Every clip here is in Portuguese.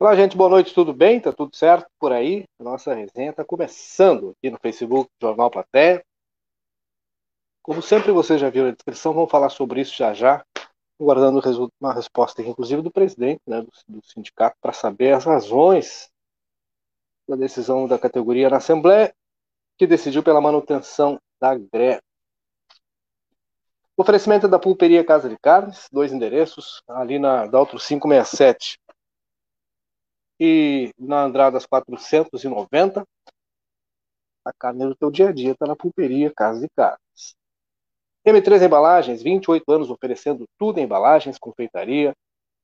Olá, gente, boa noite, tudo bem? Tá tudo certo por aí? Nossa resenha está começando aqui no Facebook Jornal Platéia. Como sempre você já viu na descrição, vamos falar sobre isso já já, guardando uma resposta, inclusive, do presidente né, do, do sindicato, para saber as razões da decisão da categoria na Assembleia, que decidiu pela manutenção da greve. Oferecimento da Pulperia Casa de Carnes, dois endereços, ali na Daltro 567 e na Andradas 490. A carne do teu dia a dia está na Pulperia Casa de Carnes. M3 Embalagens, 28 anos oferecendo tudo em embalagens, confeitaria,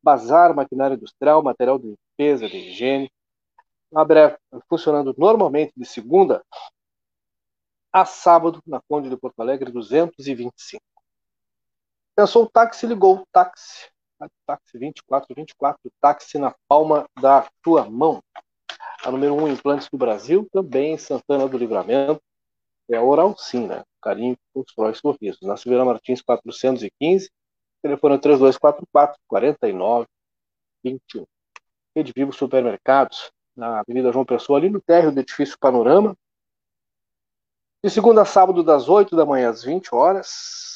bazar, maquinária industrial, material de limpeza, de higiene. Abre funcionando normalmente de segunda a sábado na Conde de Porto Alegre 225. Pensou o táxi, ligou o táxi. Táxi 2424, táxi na palma da tua mão. A número 1 um, implantes do Brasil, também Santana do Livramento. É Oral Sim, né? Carinho constrói sorrisos. Na Silveira Martins 415, telefone 3244 4921. Rede Vivo Supermercados, na Avenida João Pessoa, ali no térreo do edifício Panorama. De segunda a sábado, das 8 da manhã às 20 horas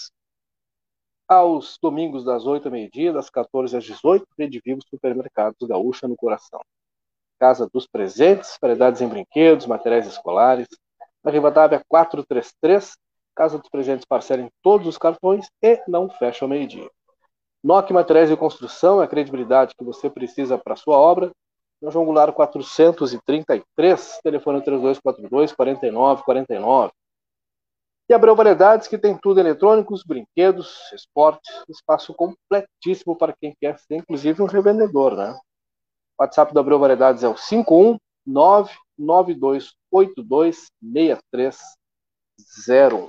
aos domingos das 8 ao meio-dia, das 14 às 18, Rede Vivo Supermercados Gaúcha no Coração. Casa dos Presentes, variedades em brinquedos, materiais escolares. Na Rivadavia 433, Casa dos Presentes parcela em todos os cartões e não fecha ao meio-dia. NOC Materiais de Construção, a credibilidade que você precisa para sua obra. Na João Goulart 433, telefone 3242 4949. E Abreu Variedades, que tem tudo eletrônicos, brinquedos, esportes, espaço completíssimo para quem quer ser, inclusive, um revendedor, né? O WhatsApp da Abreu Variedades é o 51992826301.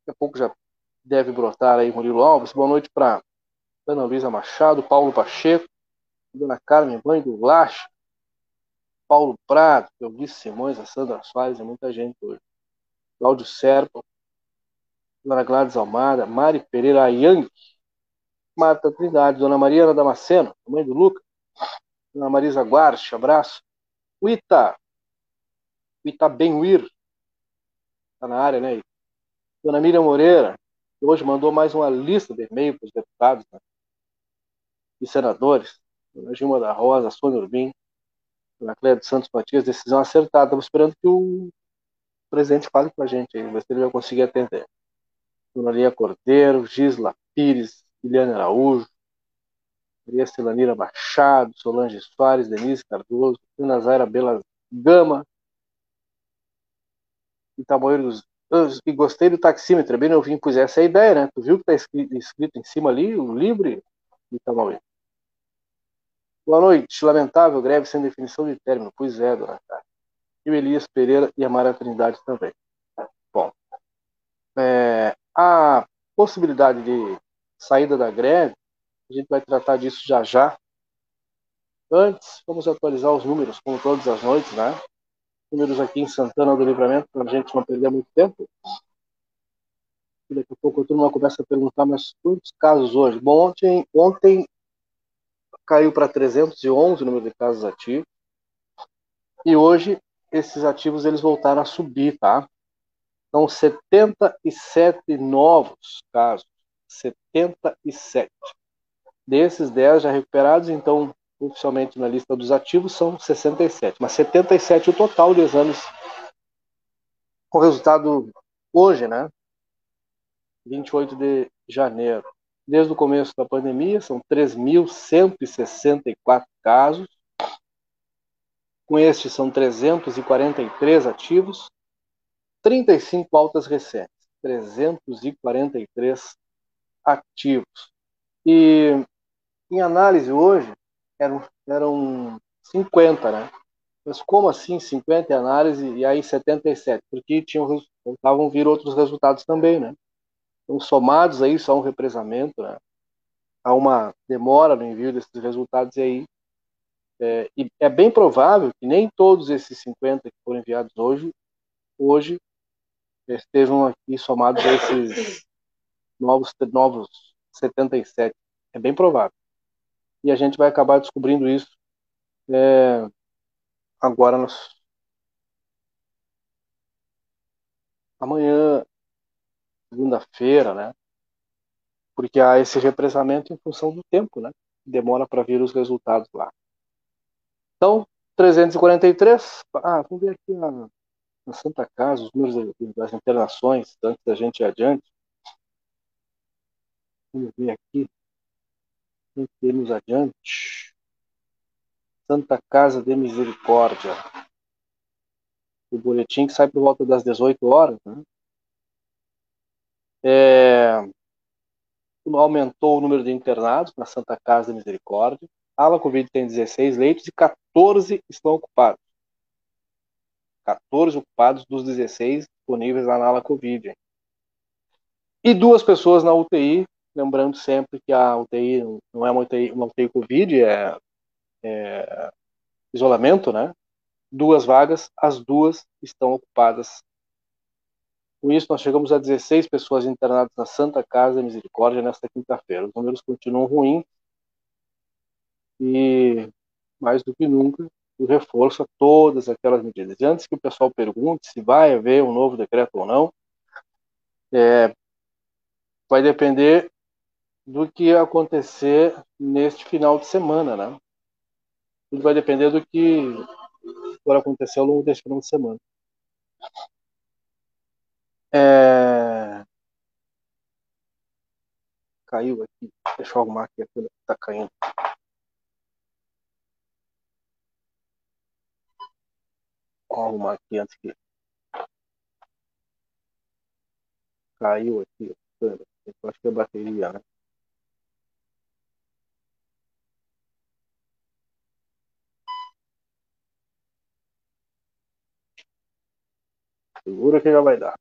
Daqui a pouco já deve brotar aí Murilo Alves. Boa noite para Ana Luísa Machado, Paulo Pacheco, Dona Carmen Mãe do Paulo Prado, Eunice Simões, a Sandra Soares e muita gente hoje. Cláudio Serpa, Dona Gladys Almada, Mari Pereira Ayang, Marta Trindade, Dona Mariana Damasceno, mãe do Luca, Dona Marisa Guarche, abraço. O Ita, o Ita Benwir, está na área, né? Dona Miriam Moreira, que hoje mandou mais uma lista de e-mail para os deputados né? e senadores. Dona Gilma da Rosa, Sônia Urbim, Dona Cléia dos Santos Matias, decisão acertada. Estamos esperando que o presidente fale com a gente aí, ver se ele vai conseguir atender. Lia Cordeiro, Gisla Pires, Guilherme Araújo, Maria Celanira Machado, Solange Soares, Denise Cardoso, Ana Bela Gama, Itamoeiro dos e gostei do taxímetro, é bem novinho, pois essa é a ideia, né? Tu viu que tá escrito, escrito em cima ali, o livre Itamoeiro. Boa noite, lamentável greve sem definição de término, pois é, dona Cátia o Elias Pereira e a Maria Trindade também. Bom, é, a possibilidade de saída da greve, a gente vai tratar disso já já. Antes, vamos atualizar os números, como todas as noites, né? Números aqui em Santana do Livramento, para a gente não perder muito tempo. Daqui a pouco a turma começa a perguntar, mas quantos casos hoje? Bom, ontem, ontem caiu para 311 o número de casos ativos. E hoje esses ativos eles voltaram a subir, tá? São 77 novos casos. 77. Desses 10 já recuperados, então, oficialmente na lista dos ativos, são 67. Mas 77 o total de exames com resultado hoje, né? 28 de janeiro. Desde o começo da pandemia, são 3.164 casos, com estes são 343 ativos, 35 altas recentes, 343 ativos. E em análise hoje eram, eram 50, né? Mas como assim 50 em análise e aí 77? Porque tinham estavam vir outros resultados também, né? Então somados aí só um represamento, né? Há uma demora no envio desses resultados e aí é, e é bem provável que nem todos esses 50 que foram enviados hoje, hoje estejam aqui somados a esses novos, novos 77. É bem provável. E a gente vai acabar descobrindo isso É, agora, nós, amanhã, segunda-feira, né? Porque há esse represamento em função do tempo, né? Demora para vir os resultados lá. Então, 343. Ah, vamos ver aqui na, na Santa Casa os números das internações, antes da gente ir adiante. Vamos ver aqui. Temos adiante. Santa Casa de Misericórdia. O boletim que sai por volta das 18 horas. Né? É... Aumentou o número de internados na Santa Casa de Misericórdia. Ala Covid tem 16 leitos e 14 estão ocupados. 14 ocupados dos 16 disponíveis na ala Covid. E duas pessoas na UTI lembrando sempre que a UTI não é uma UTI, uma UTI Covid, é, é isolamento, né? Duas vagas, as duas estão ocupadas. Com isso, nós chegamos a 16 pessoas internadas na Santa Casa Misericórdia nesta quinta-feira. Os números continuam ruins e, mais do que nunca, o reforço a todas aquelas medidas. E antes que o pessoal pergunte se vai haver um novo decreto ou não, é, vai depender do que acontecer neste final de semana, né? Tudo vai depender do que for acontecer ao longo deste final de semana. É... Caiu aqui. Deixa eu arrumar aqui aquilo que está caindo. Arrumar aqui antes que. Caiu aqui. Eu acho que é bateria, né? Segura que já vai dar.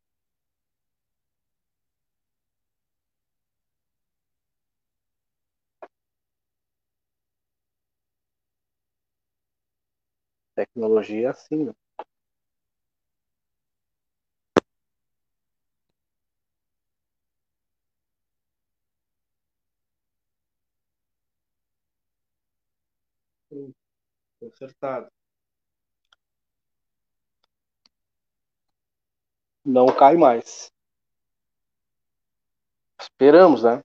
Tecnologia é assim, né? Consertado. não cai mais. Esperamos, né?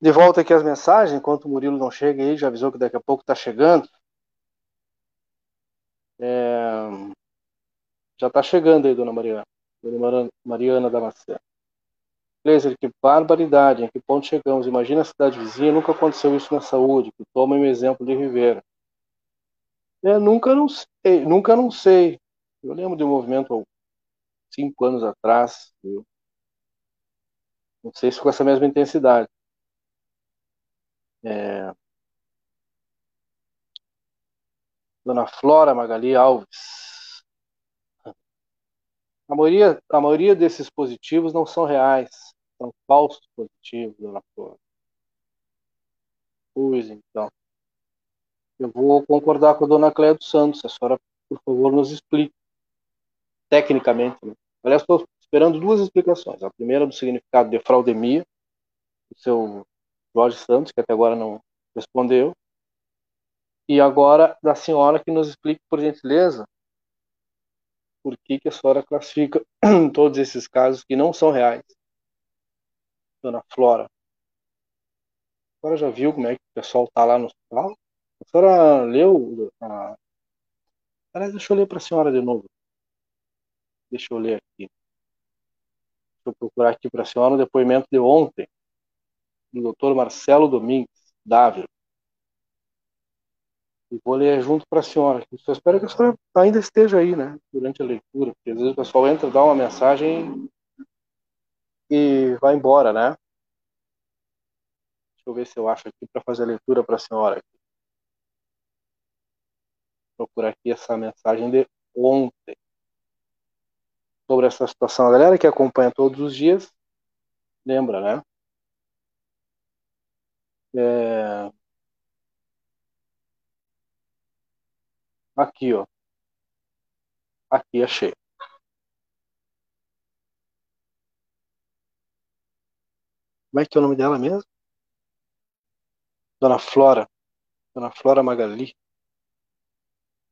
De volta aqui as mensagens, enquanto o Murilo não chega aí, já avisou que daqui a pouco está chegando. É... Já está chegando aí, dona Mariana. Dona Mariana Damasceno. Laser, que barbaridade, em que ponto chegamos? Imagina a cidade vizinha, nunca aconteceu isso na saúde, toma um exemplo de Rivera. É, nunca não sei, nunca não sei. Eu lembro de um movimento cinco anos atrás. Viu? Não sei se com essa mesma intensidade. É... Dona Flora Magali Alves. A maioria, a maioria desses positivos não são reais, são falsos positivos, Dona Flora. Pois então. Eu vou concordar com a Dona Cléia dos Santos. A senhora, por favor, nos explique tecnicamente. Né? Aliás, estou esperando duas explicações. A primeira do significado de fraudemia, do seu Jorge Santos, que até agora não respondeu. E agora da senhora que nos explique, por gentileza, por que, que a senhora classifica todos esses casos que não são reais. Dona Flora. A senhora já viu como é que o pessoal está lá no hospital? A senhora leu? A... Aliás, deixa eu ler para a senhora de novo. Deixa eu ler aqui. Deixa eu procurar aqui para a senhora o depoimento de ontem, do doutor Marcelo Domingues, Dávila. E vou ler junto para a senhora. Eu espero que a senhora ainda esteja aí, né? Durante a leitura, porque às vezes o pessoal entra, dá uma mensagem e vai embora, né? Deixa eu ver se eu acho aqui para fazer a leitura para a senhora. Vou procurar aqui essa mensagem de ontem sobre essa situação. A galera que acompanha todos os dias, lembra, né? É... Aqui, ó. Aqui, achei. Como é que é o nome dela mesmo? Dona Flora. Dona Flora Magali.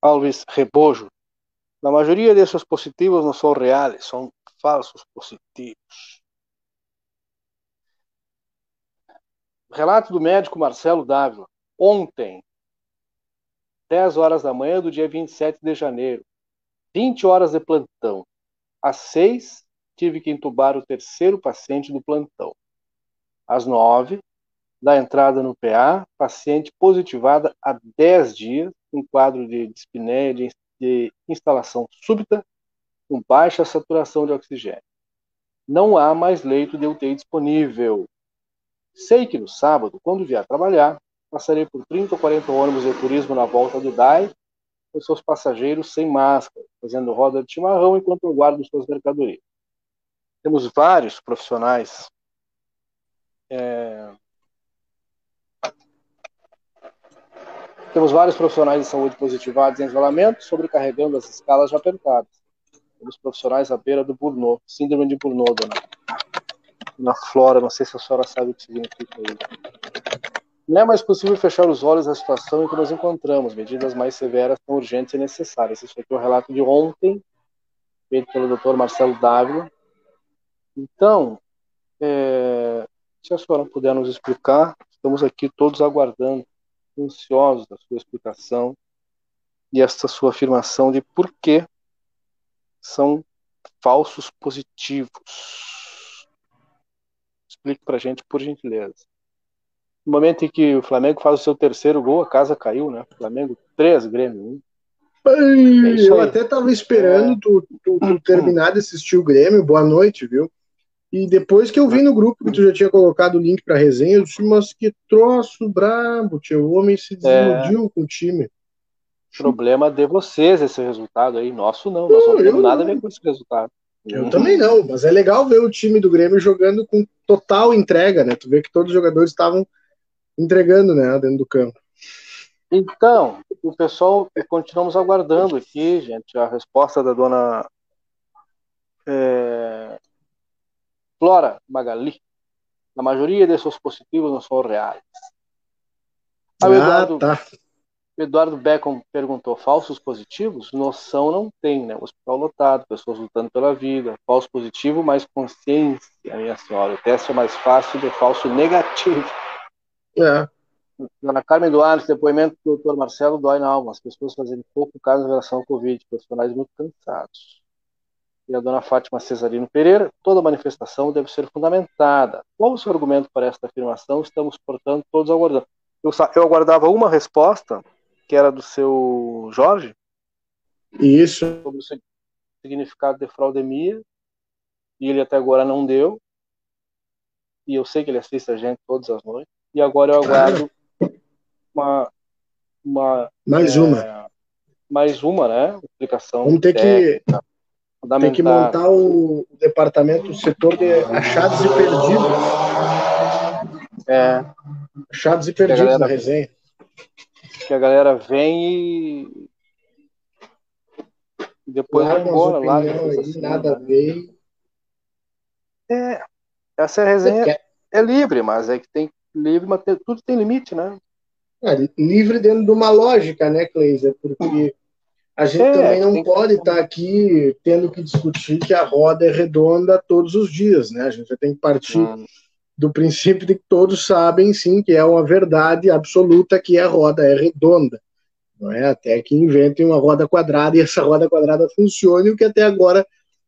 Alves Rebojo. La mayoría de esos positivos no son reales, son falsos positivos. Relato do médico Marcelo Dávila. Ontem, 10 horas da manhã do dia 27 de janeiro, 20 horas de plantão. Às 6, tive que entubar o terceiro paciente do plantão. Às 9, da entrada no PA, paciente positivada há 10 dias, um quadro de dispneia de, de instalação súbita, com baixa saturação de oxigênio. Não há mais leito de UTI disponível. Sei que no sábado, quando vier trabalhar, passarei por 30 ou 40 ônibus de turismo na volta do DAI, com seus passageiros sem máscara, fazendo roda de chimarrão enquanto aguardam suas mercadorias. Temos vários profissionais é, Temos vários profissionais de saúde positivados em isolamento, sobrecarregando as escalas já apertadas. Temos profissionais à beira do burnout, síndrome de burnout, dona. Na flora, não sei se a senhora sabe o que significa isso. Não é mais possível fechar os olhos à situação em que nos encontramos. Medidas mais severas são urgentes e necessárias. Isso aqui é o relato de ontem, feito pelo Dr. Marcelo Dávila. Então, é, se a senhora puder nos explicar, estamos aqui todos aguardando ansiosos da sua explicação e esta sua afirmação de por que são falsos positivos. Explique para a gente, por gentileza. No momento em que o Flamengo faz o seu terceiro gol, a casa caiu, né? Flamengo 3, Grêmio 1. É eu até estava esperando é... tu, tu, tu, terminar de assistir o Grêmio. Boa noite, viu? E depois que eu vi no grupo que tu já tinha colocado o link pra resenha, eu disse, mas que troço brabo, tio. O homem se desiludiu é... com o time. Problema de vocês esse resultado aí. Nosso não, nós não, não temos nada a ver com esse resultado. Eu uhum. também não, mas é legal ver o time do Grêmio jogando com total entrega, né? Tu vê que todos os jogadores estavam entregando, né, dentro do campo. Então, o pessoal, continuamos aguardando aqui, gente, a resposta da dona é, Flora Magali, a maioria desses positivos não são reais. Ah, Eduardo, tá. Eduardo Beckham perguntou: falsos positivos? Noção não tem, né? Hospital lotado, pessoas lutando pela vida. Falso positivo, mais consciência, minha senhora. O teste é mais fácil de falso negativo. É. Dona Carmen Duarte, depoimento do doutor Marcelo dói na alma. As pessoas fazendo pouco caso em relação ao Covid, profissionais muito cansados e a dona Fátima Cesarino Pereira, toda manifestação deve ser fundamentada. Qual o seu argumento para esta afirmação? Estamos, portanto, todos aguardando. Eu, eu aguardava uma resposta, que era do seu Jorge. Isso. Sobre o significado de fraudemia, e ele até agora não deu. E eu sei que ele assiste a gente todas as noites. E agora eu aguardo uma. uma mais é, uma. Mais uma, né? Explicação. Vamos ter técnica. que tem que montar o, departamento, o setor de achados e perdidos. É. Achados e perdidos galera, na resenha. Que a galera vem e. Depois vai embora lá. Assim, nada a ver. É. Essa resenha é livre, mas é que tem livre, mas tem, tudo tem limite, né? É, livre dentro de uma lógica, né, Cleiser? Porque a gente é, também não pode estar tá aqui tendo que discutir que a roda é redonda todos os dias, né? A gente tem que partir hum. do princípio de que todos sabem, sim, que é uma verdade absoluta que a roda é redonda. Não é? Até que inventem uma roda quadrada e essa roda quadrada funcione, o que até agora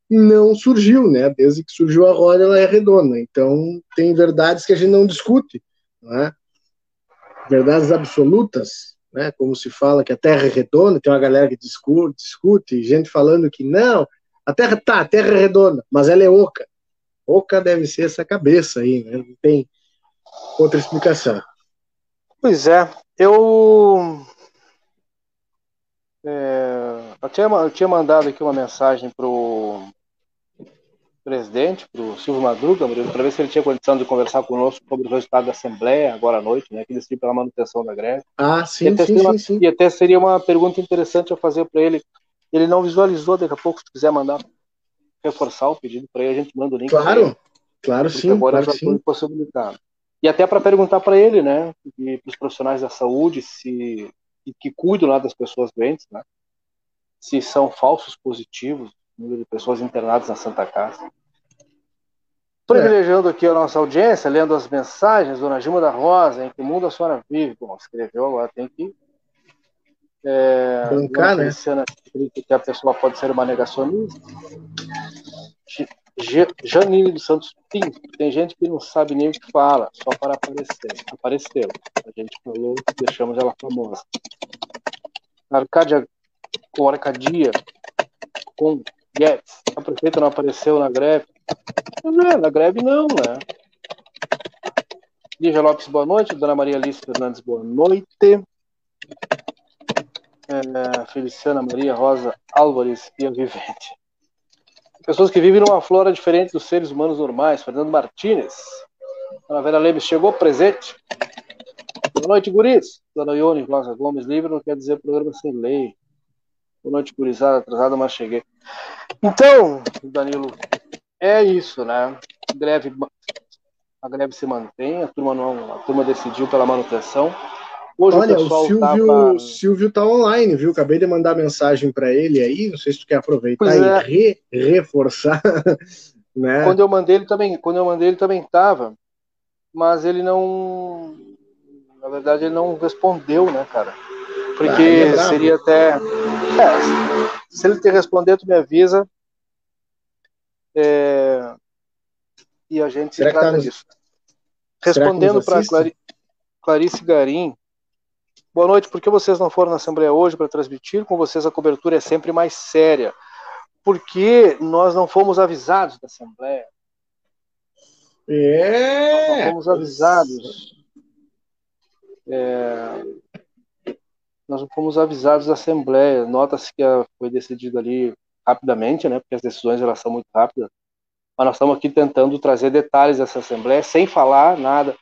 não surgiu, né? Desde que surgiu a roda, ela é redonda. Então, tem verdades que a gente não discute, não é? Verdades absolutas, né? Como se fala que a Terra é redonda, tem uma galera que discute, discute, gente falando que não, a Terra tá, a Terra é redonda, mas ela é oca. Oca deve ser essa cabeça aí, né? Não tem outra explicação. Pois é, eu é, eu, tinha, eu tinha mandado aqui uma mensagem pro presidente, para o Silvio Madruga, para ver se ele tinha condição de conversar conosco sobre o resultado da Assembleia agora à noite, né, que decidiu pela manutenção da greve. Ah, sim, sim, sim, uma, sim, E até seria uma pergunta interessante a fazer para ele. Ele não visualizou, daqui a pouco, se quiser mandar reforçar o pedido para ele, a gente manda o link. Claro, claro sim. Agora claro já foi possibilitado. E até para perguntar para ele, né, e para os profissionais da saúde, se que cuidam lá das pessoas doentes, né, se são falsos positivos, número de pessoas internadas na Santa Casa. Privilegiando aqui a nossa audiência, lendo as mensagens, Dona Gilma da Rosa, em que mundo a senhora vive? Bom, escreveu, agora tem que. É, Bancar, né? Que a pessoa pode ser uma negacionista. Janine dos Santos Pinto, tem gente que não sabe nem o que fala, só para aparecer. Apareceu. A gente falou, deixamos ela famosa. Arcádia com Arcadia com Guedes. A prefeita não apareceu na greve. Não, na greve não, né? Lígia Lopes, boa noite. Dona Maria Alice Fernandes, boa noite. É, Feliciana Maria Rosa Álvares e a Vivente. Pessoas que vivem numa flora diferente dos seres humanos normais. Fernando Martínez. Dona Vera Lemes chegou presente. Boa noite, guris. Dona Ione Rosa Gomes, livre não quer dizer programa sem lei. Boa noite, gurizada. Atrasada, mas cheguei. Então, Danilo, é isso, né? Greve, a greve se mantém, a turma, não, a turma decidiu pela manutenção. Hoje Olha, o, o Silvio, tava... Silvio tá online, viu? Acabei de mandar mensagem para ele aí, não sei se tu quer aproveitar é. e re, reforçar, né? Quando eu mandei ele também, quando eu mandei ele também tava, mas ele não, na verdade ele não respondeu, né, cara? Porque ah, é seria até, é, se ele te responder, tu me avisa é, e a gente Será trata tá disso. Respondendo para Clari, Clarice Garim, Boa noite. Por que vocês não foram na Assembleia hoje para transmitir? Com vocês a cobertura é sempre mais séria. Porque nós não fomos avisados da Assembleia. É. Nós não fomos avisados. É, nós não fomos avisados da Assembleia. Nota-se que foi decidido ali rapidamente, né? Porque as decisões elas são muito rápidas. Mas nós estamos aqui tentando trazer detalhes dessa Assembleia sem falar nada.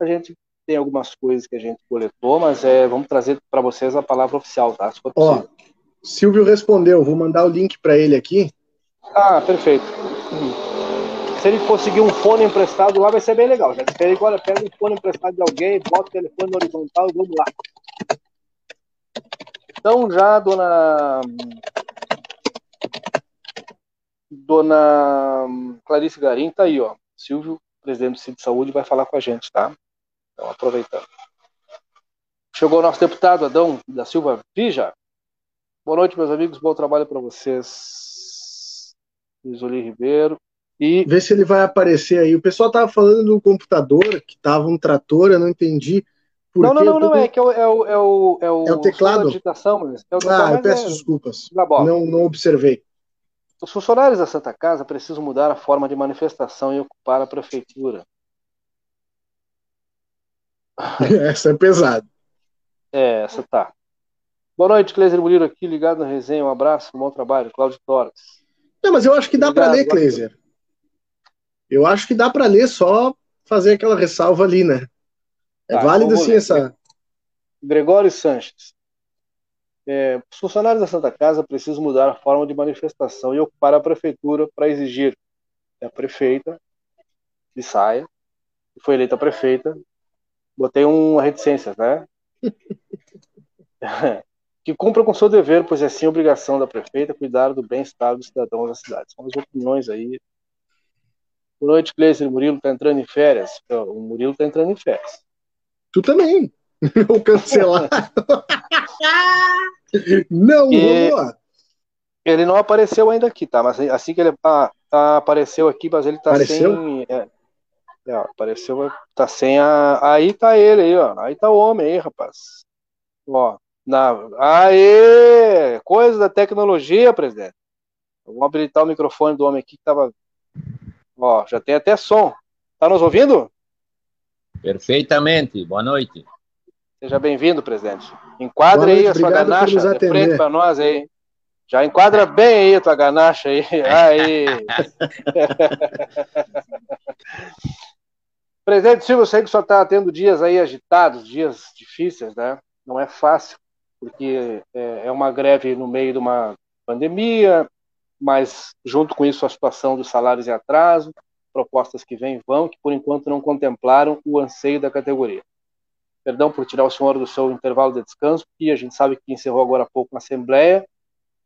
A gente tem algumas coisas que a gente coletou, mas é, vamos trazer para vocês a palavra oficial, tá? Ó, Silvio respondeu, vou mandar o link para ele aqui. Ah, perfeito. Se ele conseguir um fone emprestado lá, vai ser bem legal. Já disse agora, pega um fone emprestado de alguém, bota o telefone no horizontal e vamos lá. Então já, dona Dona Clarice Garim tá aí, ó. Silvio, presidente do Cid de Saúde, vai falar com a gente, tá? Então, aproveitando. Chegou o nosso deputado Adão da Silva Vija. Boa noite, meus amigos. Bom trabalho para vocês. Isoli Ribeiro. E... Vê se ele vai aparecer aí. O pessoal tava falando do computador, que tava um trator, eu não entendi. Não, não, não, não, é que é o, é o, é o, é o, é o teclado. Digitação, mas é o teclado, ah, eu peço é... desculpas. Não, não observei. Os funcionários da Santa Casa precisam mudar a forma de manifestação e ocupar a prefeitura. Essa é pesada. É, essa tá. Boa noite, Cleiser Murilo aqui, ligado na resenha. Um abraço, um bom trabalho. Cláudio Torres. Não, mas eu acho que dá para ler, Cleiser. Eu acho que dá para ler só fazer aquela ressalva ali, né? É tá, válido sim essa. Gregório Sanches. É, os funcionários da Santa Casa precisam mudar a forma de manifestação e ocupar a prefeitura para exigir que a prefeita que saia, que foi eleita prefeita, botei uma reticência, né? que cumpra com seu dever, pois é sim obrigação da prefeita cuidar do bem-estar dos cidadãos da cidade. São as opiniões aí. Boa noite, Cleiser. O Murilo está entrando em férias. O Murilo está entrando em férias. Tu também. Vou cancelar. não, e... Ele não apareceu ainda aqui, tá? Mas assim que ele ah, tá, apareceu aqui, mas ele tá apareceu? sem. É, é, apareceu, tá sem a. Aí tá ele aí, ó. Aí tá o homem aí, rapaz. Ó. Na... Aê! Coisa da tecnologia, presidente. Vamos habilitar o microfone do homem aqui que tava. Ó, já tem até som. Tá nos ouvindo? Perfeitamente. Boa noite. Seja bem-vindo, presidente. Enquadre aí a sua ganacha de frente para nós aí. Já enquadra bem aí a tua ganacha aí. Aí. Presidente Silva, eu sei que só está tendo dias aí agitados, dias difíceis, né? Não é fácil, porque é, é uma greve no meio de uma pandemia, mas junto com isso a situação dos salários em atraso, propostas que vêm vão, que por enquanto não contemplaram o anseio da categoria. Perdão por tirar o senhor do seu intervalo de descanso, porque a gente sabe que encerrou agora há pouco a Assembleia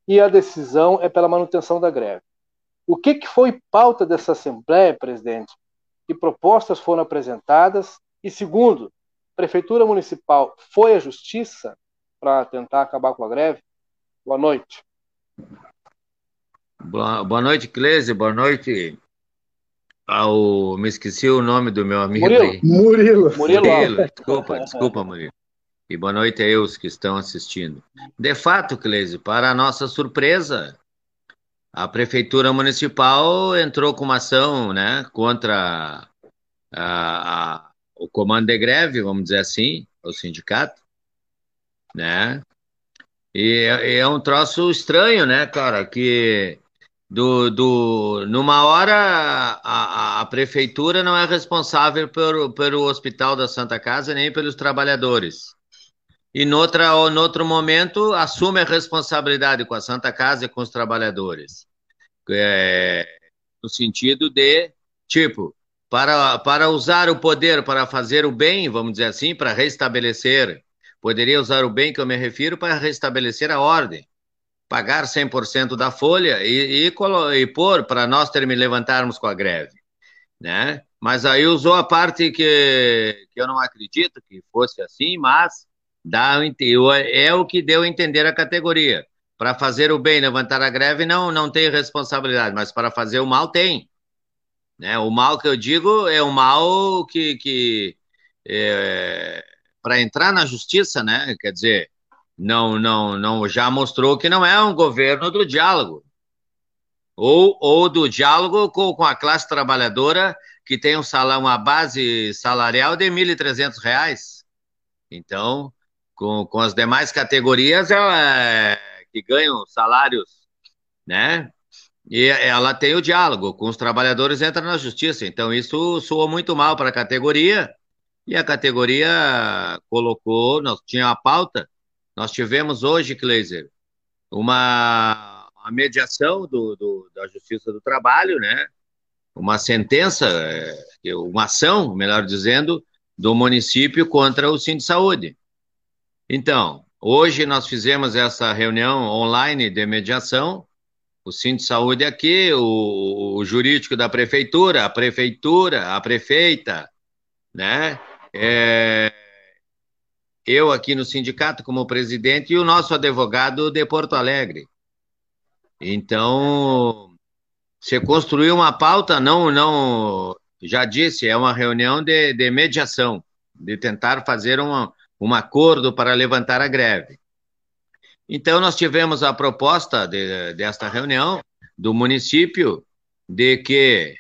e a decisão é pela manutenção da greve. O que, que foi pauta dessa Assembleia, presidente? Que propostas foram apresentadas? E segundo, a Prefeitura Municipal foi à Justiça para tentar acabar com a greve? Boa noite. Boa, boa noite, Cleise. Boa noite ao. Me esqueci o nome do meu amigo Murilo. aí. Murilo. Murilo. Desculpa, desculpa, Murilo. E boa noite a os que estão assistindo. De fato, Cleise, para nossa surpresa, a Prefeitura Municipal entrou com uma ação né, contra a, a, o comando de greve, vamos dizer assim, o sindicato, né? E é, é um troço estranho, né, cara, que do, do, numa hora a, a, prefeitura não é responsável pelo, pelo hospital da Santa Casa nem pelos trabalhadores e noutra, ou outro momento assume a responsabilidade com a Santa Casa e com os trabalhadores. É, no sentido de, tipo, para, para usar o poder para fazer o bem, vamos dizer assim, para restabelecer, poderia usar o bem que eu me refiro para restabelecer a ordem, pagar 100% da folha e, e, e pôr para nós ter, levantarmos com a greve, né? Mas aí usou a parte que, que eu não acredito que fosse assim, mas Dá, é o que deu a entender a categoria. Para fazer o bem, levantar a greve, não, não tem responsabilidade, mas para fazer o mal, tem. Né? O mal que eu digo é o mal que, que é, para entrar na justiça, né? quer dizer, não, não, não, já mostrou que não é um governo do diálogo. Ou, ou do diálogo com, com a classe trabalhadora que tem um salão, uma base salarial de R$ 1.300. Então, com, com as demais categorias ela, é, que ganham salários, né? E ela tem o diálogo com os trabalhadores, entra na justiça. Então, isso soou muito mal para a categoria, e a categoria colocou, nós tinha a pauta, nós tivemos hoje, Kleiser, uma, uma mediação do, do, da Justiça do Trabalho, né? Uma sentença, é, uma ação, melhor dizendo, do município contra o Sim de Saúde. Então, hoje nós fizemos essa reunião online de mediação, o Cinto de Saúde aqui, o, o jurídico da prefeitura, a prefeitura, a prefeita, né? É, eu aqui no sindicato como presidente e o nosso advogado de Porto Alegre. Então, se construiu uma pauta, não, não, já disse, é uma reunião de, de mediação, de tentar fazer uma, um acordo para levantar a greve. Então, nós tivemos a proposta de, desta reunião do município de que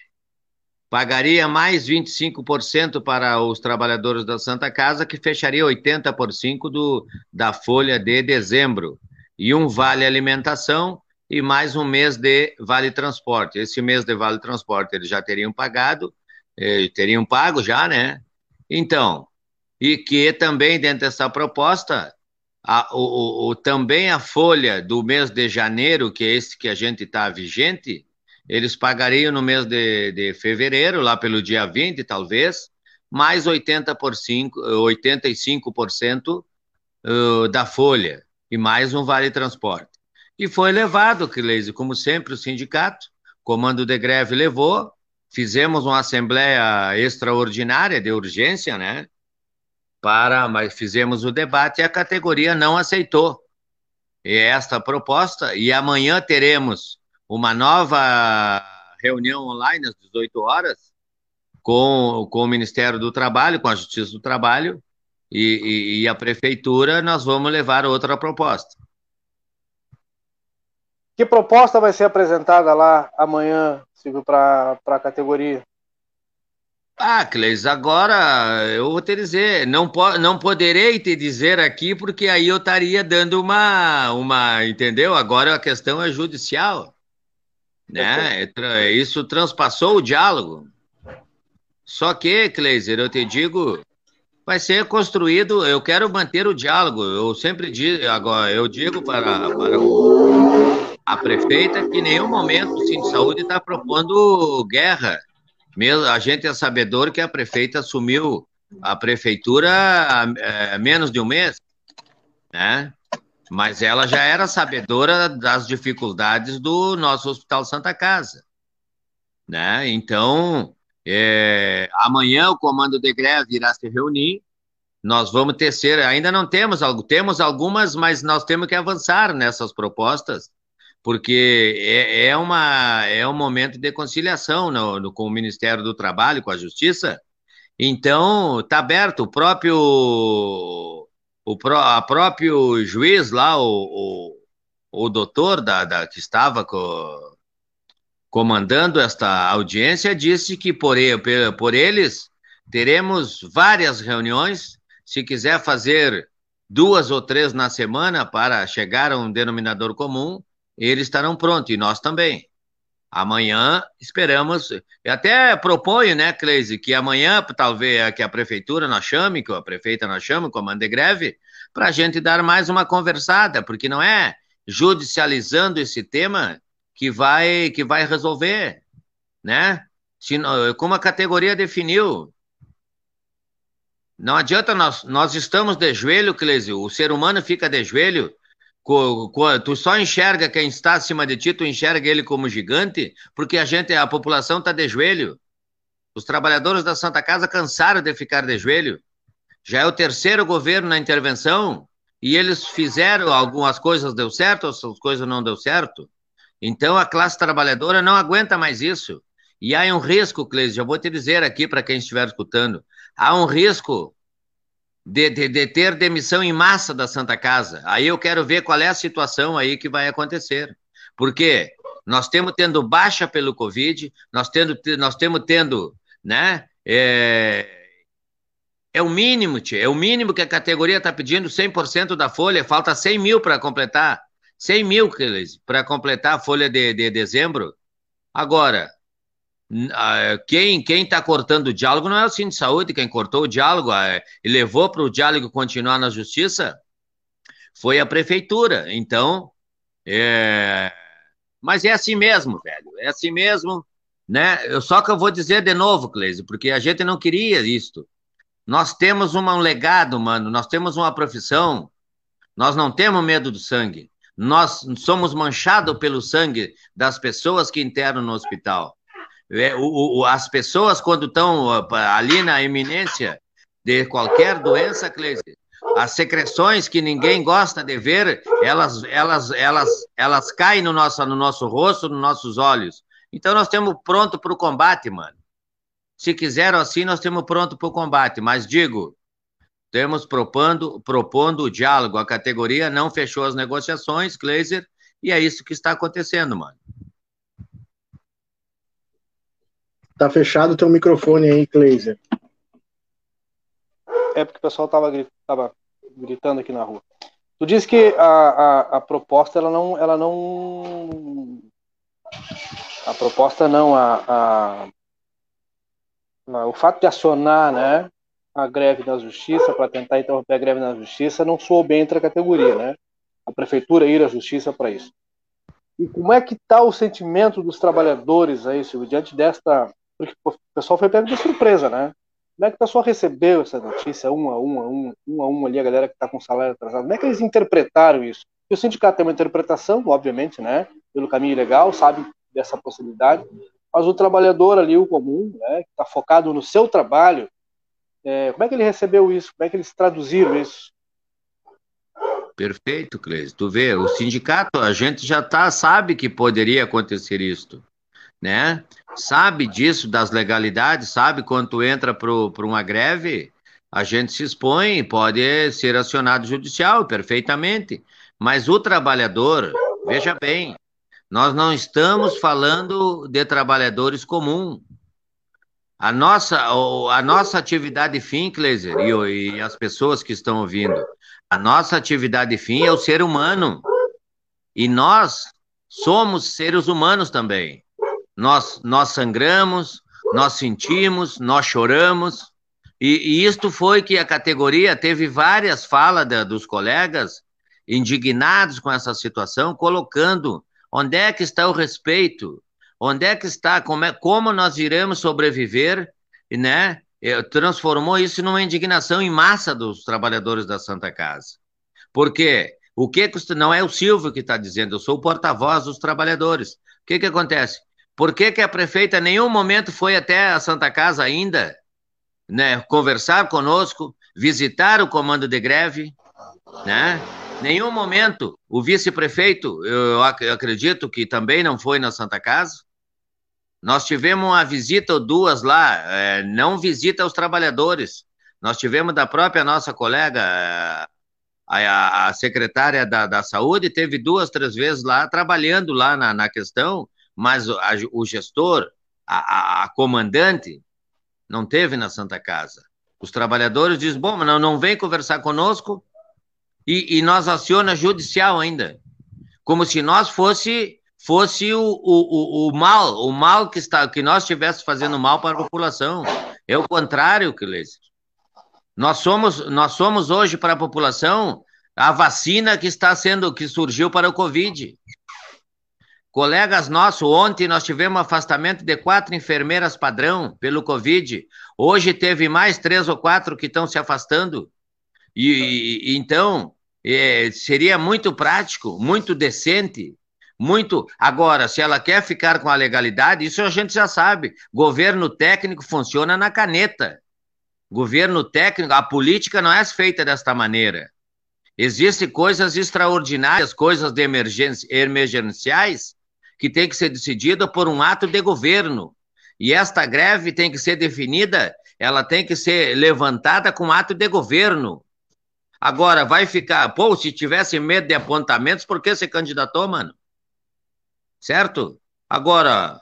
pagaria mais 25% para os trabalhadores da Santa Casa, que fecharia 80% do, da folha de dezembro, e um vale alimentação e mais um mês de vale transporte. Esse mês de vale transporte eles já teriam pagado, eh, teriam pago já, né? Então, e que também dentro dessa proposta a, o, o, também a folha do mês de janeiro, que é esse que a gente está vigente, eles pagariam no mês de, de fevereiro, lá pelo dia 20, talvez, mais 80 por 5, 85% da folha, e mais um vale transporte. E foi levado, Cleise, como sempre, o sindicato, comando de greve levou, fizemos uma assembleia extraordinária de urgência, né? para, mas fizemos o debate e a categoria não aceitou esta proposta e amanhã teremos uma nova reunião online às 18 horas com, com o Ministério do Trabalho, com a Justiça do Trabalho e, e, e a Prefeitura, nós vamos levar outra proposta. Que proposta vai ser apresentada lá amanhã, Silvio, para a categoria? Ah, Cleis, agora eu vou te dizer, não, po não poderei te dizer aqui, porque aí eu estaria dando uma, uma, entendeu? Agora a questão é judicial, né? É isso transpassou o diálogo. Só que, Kleiser, eu te digo, vai ser construído, eu quero manter o diálogo, eu sempre digo, agora, eu digo para, para o, a prefeita que em nenhum momento o Cinto de Saúde está propondo guerra, mesmo, a gente é sabedor que a prefeita assumiu a prefeitura há é, menos de um mês, né? Mas ela já era sabedora das dificuldades do nosso Hospital Santa Casa. Né? Então, é, amanhã o comando de greve irá se reunir. Nós vamos tecer, ainda não temos algo, temos algumas, mas nós temos que avançar nessas propostas, porque é, é uma, é um momento de conciliação no, no, com o Ministério do Trabalho, com a Justiça. Então, está aberto. O próprio o pró, a próprio juiz lá, o, o, o doutor da, da, que estava co, comandando esta audiência, disse que por, por eles teremos várias reuniões. Se quiser fazer duas ou três na semana para chegar a um denominador comum, eles estarão prontos, e nós também. Amanhã esperamos, eu até proponho, né, Cleise, que amanhã talvez que a prefeitura nós chame, que a prefeita nós chame, comando de greve, para a gente dar mais uma conversada, porque não é judicializando esse tema que vai que vai resolver, né? Se, como a categoria definiu, não adianta nós, nós estamos de joelho, Clésio, o ser humano fica de joelho tu só enxerga quem está acima de ti, tu enxerga ele como gigante, porque a gente, a população está de joelho. Os trabalhadores da Santa Casa cansaram de ficar de joelho. Já é o terceiro governo na intervenção e eles fizeram algumas coisas deu certo, outras coisas não deu certo. Então a classe trabalhadora não aguenta mais isso. E há um risco, Cleide, já vou te dizer aqui para quem estiver escutando, há um risco de, de, de, ter demissão em massa da Santa Casa. Aí eu quero ver qual é a situação aí que vai acontecer. Porque nós temos tendo baixa pelo Covid, nós, tendo, nós temos tendo, né? É, é o mínimo, tia, é o mínimo que a categoria está pedindo, 100% da folha, falta 100 mil para completar. 100 mil para completar a folha de, de dezembro. Agora, quem quem está cortando o diálogo não é o Cine de Saúde, quem cortou o diálogo ah, e levou para o diálogo continuar na justiça foi a prefeitura. Então, é... mas é assim mesmo, velho, é assim mesmo, né? Eu, só que eu vou dizer de novo, Cleise, porque a gente não queria isto. Nós temos um legado, mano, nós temos uma profissão, nós não temos medo do sangue. Nós somos manchados pelo sangue das pessoas que internam no hospital. O, o, as pessoas, quando estão ali na iminência de qualquer doença, Cleise, as secreções que ninguém gosta de ver, elas, elas, elas, elas caem no nosso, no nosso rosto, nos nossos olhos. Então nós temos pronto para o combate, mano. Se quiseram assim, nós temos pronto para o combate. Mas digo, temos propondo, propondo o diálogo. A categoria não fechou as negociações, Kleiser, e é isso que está acontecendo, mano. Tá fechado teu microfone aí, Kleiser. É porque o pessoal tava, tava gritando aqui na rua. Tu disse que a, a, a, proposta ela não, ela não, a proposta não, a, a, o fato de acionar, né, a greve na justiça para tentar interromper a greve na justiça não soou bem entre a categoria, né? A prefeitura ir à justiça para isso. E como é que está o sentimento dos trabalhadores aí, Silvio, diante desta porque o pessoal foi pego de surpresa, né? Como é que o pessoal recebeu essa notícia, um a um, a um, um a um ali, a galera que está com salário atrasado? Como é que eles interpretaram isso? E o sindicato tem uma interpretação, obviamente, né? Pelo caminho legal, sabe dessa possibilidade, mas o trabalhador ali, o comum, né? Que está focado no seu trabalho, é, como é que ele recebeu isso? Como é que eles traduziram isso? Perfeito, Cleide. Tu vê, o sindicato, a gente já tá, sabe que poderia acontecer isso né? Sabe disso, das legalidades, sabe quando entra para uma greve, a gente se expõe, pode ser acionado judicial, perfeitamente. Mas o trabalhador, veja bem, nós não estamos falando de trabalhadores comuns. A nossa, a nossa atividade fim, Kleiser, e, e as pessoas que estão ouvindo, a nossa atividade fim é o ser humano. E nós somos seres humanos também. Nós, nós sangramos, nós sentimos, nós choramos. E, e isto foi que a categoria teve várias falas da, dos colegas indignados com essa situação, colocando onde é que está o respeito, onde é que está, como, é, como nós iremos sobreviver, né? Transformou isso numa indignação em massa dos trabalhadores da Santa Casa. Por quê? O que não é o Silvio que está dizendo, eu sou o porta-voz dos trabalhadores. O que, que acontece? Por que, que a prefeita em nenhum momento foi até a Santa Casa ainda, né, conversar conosco, visitar o comando de greve, né? Nenhum momento o vice-prefeito, eu acredito que também não foi na Santa Casa. Nós tivemos uma visita ou duas lá, é, não visita aos trabalhadores. Nós tivemos da própria nossa colega, a, a, secretária da, da Saúde, teve duas, três vezes lá, trabalhando lá na, na questão, mas a, o gestor, a, a, comandante, não teve na Santa Casa. Os trabalhadores dizem, bom, não, não vem conversar conosco, e, e nós aciona judicial ainda, como se nós fosse fosse o, o, o, o mal, o mal que está que nós estivéssemos fazendo mal para a população. É o contrário, Cleiser. Nós somos nós somos hoje para a população a vacina que está sendo que surgiu para o Covid. Colegas nossos, ontem nós tivemos afastamento de quatro enfermeiras padrão pelo Covid. Hoje teve mais três ou quatro que estão se afastando. E, e então é, seria muito prático, muito decente, muito. Agora, se ela quer ficar com a legalidade, isso a gente já sabe. Governo técnico funciona na caneta. Governo técnico, a política não é feita desta maneira. Existem coisas extraordinárias, coisas de emergência, emergenciais, que tem que ser decidida por um ato de governo. E esta greve tem que ser definida, ela tem que ser levantada com ato de governo. Agora, vai ficar. Pô, se tivesse medo de apontamentos, por que se candidatou, mano? Certo? Agora,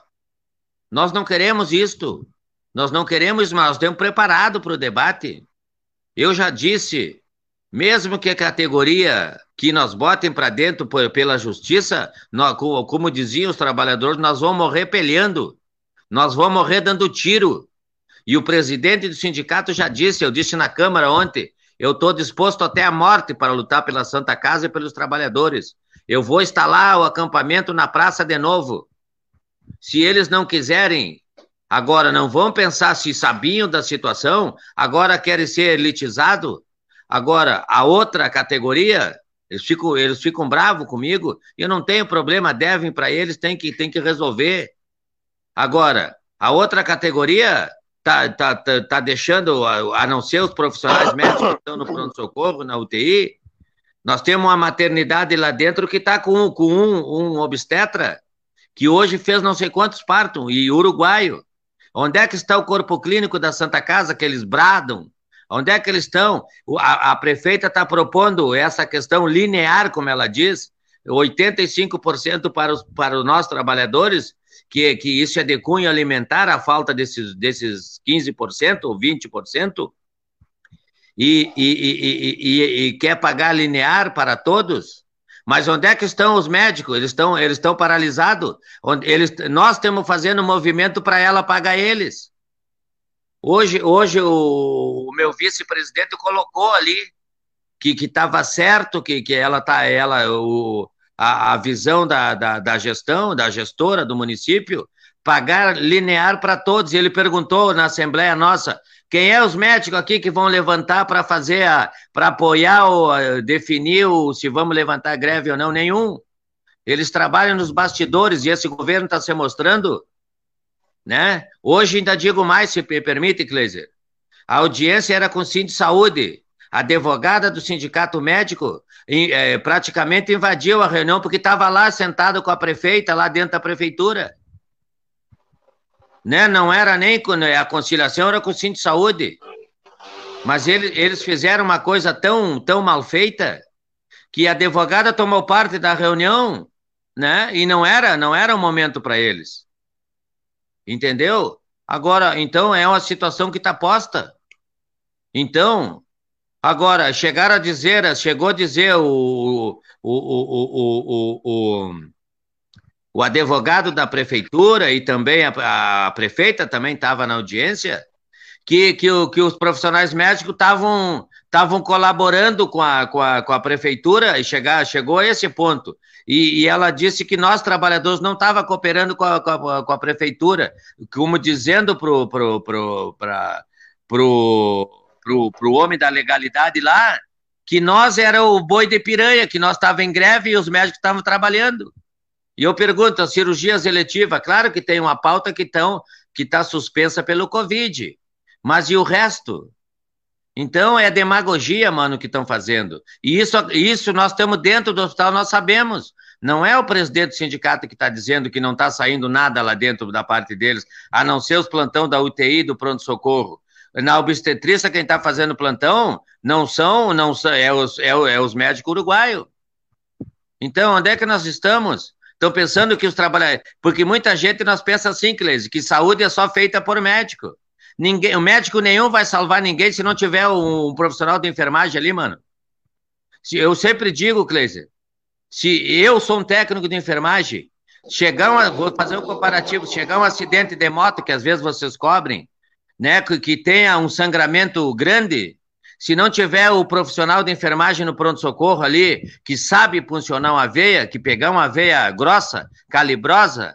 nós não queremos isto. Nós não queremos, mas temos preparado para o debate. Eu já disse, mesmo que a categoria que nós botem para dentro pela justiça, nós, como diziam os trabalhadores, nós vamos morrer peleando. Nós vamos morrer dando tiro. E o presidente do sindicato já disse, eu disse na Câmara ontem, eu estou disposto até a morte para lutar pela Santa Casa e pelos trabalhadores. Eu vou instalar o acampamento na praça de novo. Se eles não quiserem, agora não vão pensar se sabiam da situação, agora querem ser elitizado. Agora, a outra categoria, eles ficam, eles ficam bravos comigo, e eu não tenho problema, devem para eles, tem que, tem que resolver. Agora, a outra categoria, tá, tá, tá, tá deixando, a, não ser os profissionais médicos que estão no pronto-socorro, na UTI, nós temos uma maternidade lá dentro que está com, com um, um obstetra que hoje fez não sei quantos partos, e uruguaio. Onde é que está o corpo clínico da Santa Casa que eles bradam? Onde é que eles estão? A, a prefeita está propondo essa questão linear, como ela diz, 85% para os, para os nossos trabalhadores que, que isso é de cunho alimentar, a falta desses, desses 15% ou 20%, e, e, e, e, quer pagar linear para todos? Mas onde é que estão os médicos? Eles estão, eles estão paralisados. Nós estamos fazendo um movimento para ela pagar eles. Hoje, hoje o, o meu vice-presidente colocou ali que estava certo, que, que ela tá, ela, a, a visão da, da, da, gestão, da gestora do município, pagar linear para todos. E ele perguntou na Assembleia nossa, quem é os médicos aqui que vão levantar para fazer, para apoiar ou definir o, se vamos levantar greve ou não? Nenhum. Eles trabalham nos bastidores e esse governo está se mostrando, né? Hoje ainda digo mais, se me permite, Kleiser. A audiência era com o Cindy Saúde. A advogada do sindicato médico é, praticamente invadiu a reunião porque estava lá sentado com a prefeita, lá dentro da prefeitura. Né? Não era nem com né, a conciliação, era com o Cinto de Saúde. Mas ele, eles fizeram uma coisa tão, tão mal feita que a advogada tomou parte da reunião, né? E não era, não era o momento para eles. Entendeu? Agora, então é uma situação que está posta. Então, Agora, chegaram a dizer, chegou a dizer o, o, o, o, o, advogado da prefeitura e também a, a prefeita também estava na audiência, que, que, que os profissionais médicos estavam estavam colaborando com a, com, a, com a prefeitura e chegar, chegou a esse ponto. E, e ela disse que nós, trabalhadores, não estava cooperando com a, com a, com a prefeitura, como dizendo para o pro, pro, pro, pro, pro, homem da legalidade lá que nós era o boi de piranha, que nós estávamos em greve e os médicos estavam trabalhando. E eu pergunto, as cirurgias eletivas, claro que tem uma pauta que que está suspensa pelo Covid, mas e o resto? Então é demagogia, mano, que estão fazendo. E isso, isso nós estamos dentro do hospital, nós sabemos. Não é o presidente do sindicato que está dizendo que não está saindo nada lá dentro da parte deles, a não ser os plantão da UTI do pronto-socorro. Na obstetrícia, quem está fazendo plantão não são, não são é, os, é, é os médicos uruguaios. Então, onde é que nós estamos? Estão pensando que os trabalhadores. Porque muita gente nós pensa assim, Cleise, que saúde é só feita por médico. Ninguém, o médico nenhum vai salvar ninguém se não tiver um, um profissional de enfermagem ali, mano. Se, eu sempre digo, Cleise, se eu sou um técnico de enfermagem, chegar vou fazer um comparativo, chegar um acidente de moto, que às vezes vocês cobrem, né, que, que tenha um sangramento grande, se não tiver o profissional de enfermagem no pronto-socorro ali, que sabe funcionar uma veia, que pegar uma veia grossa, calibrosa,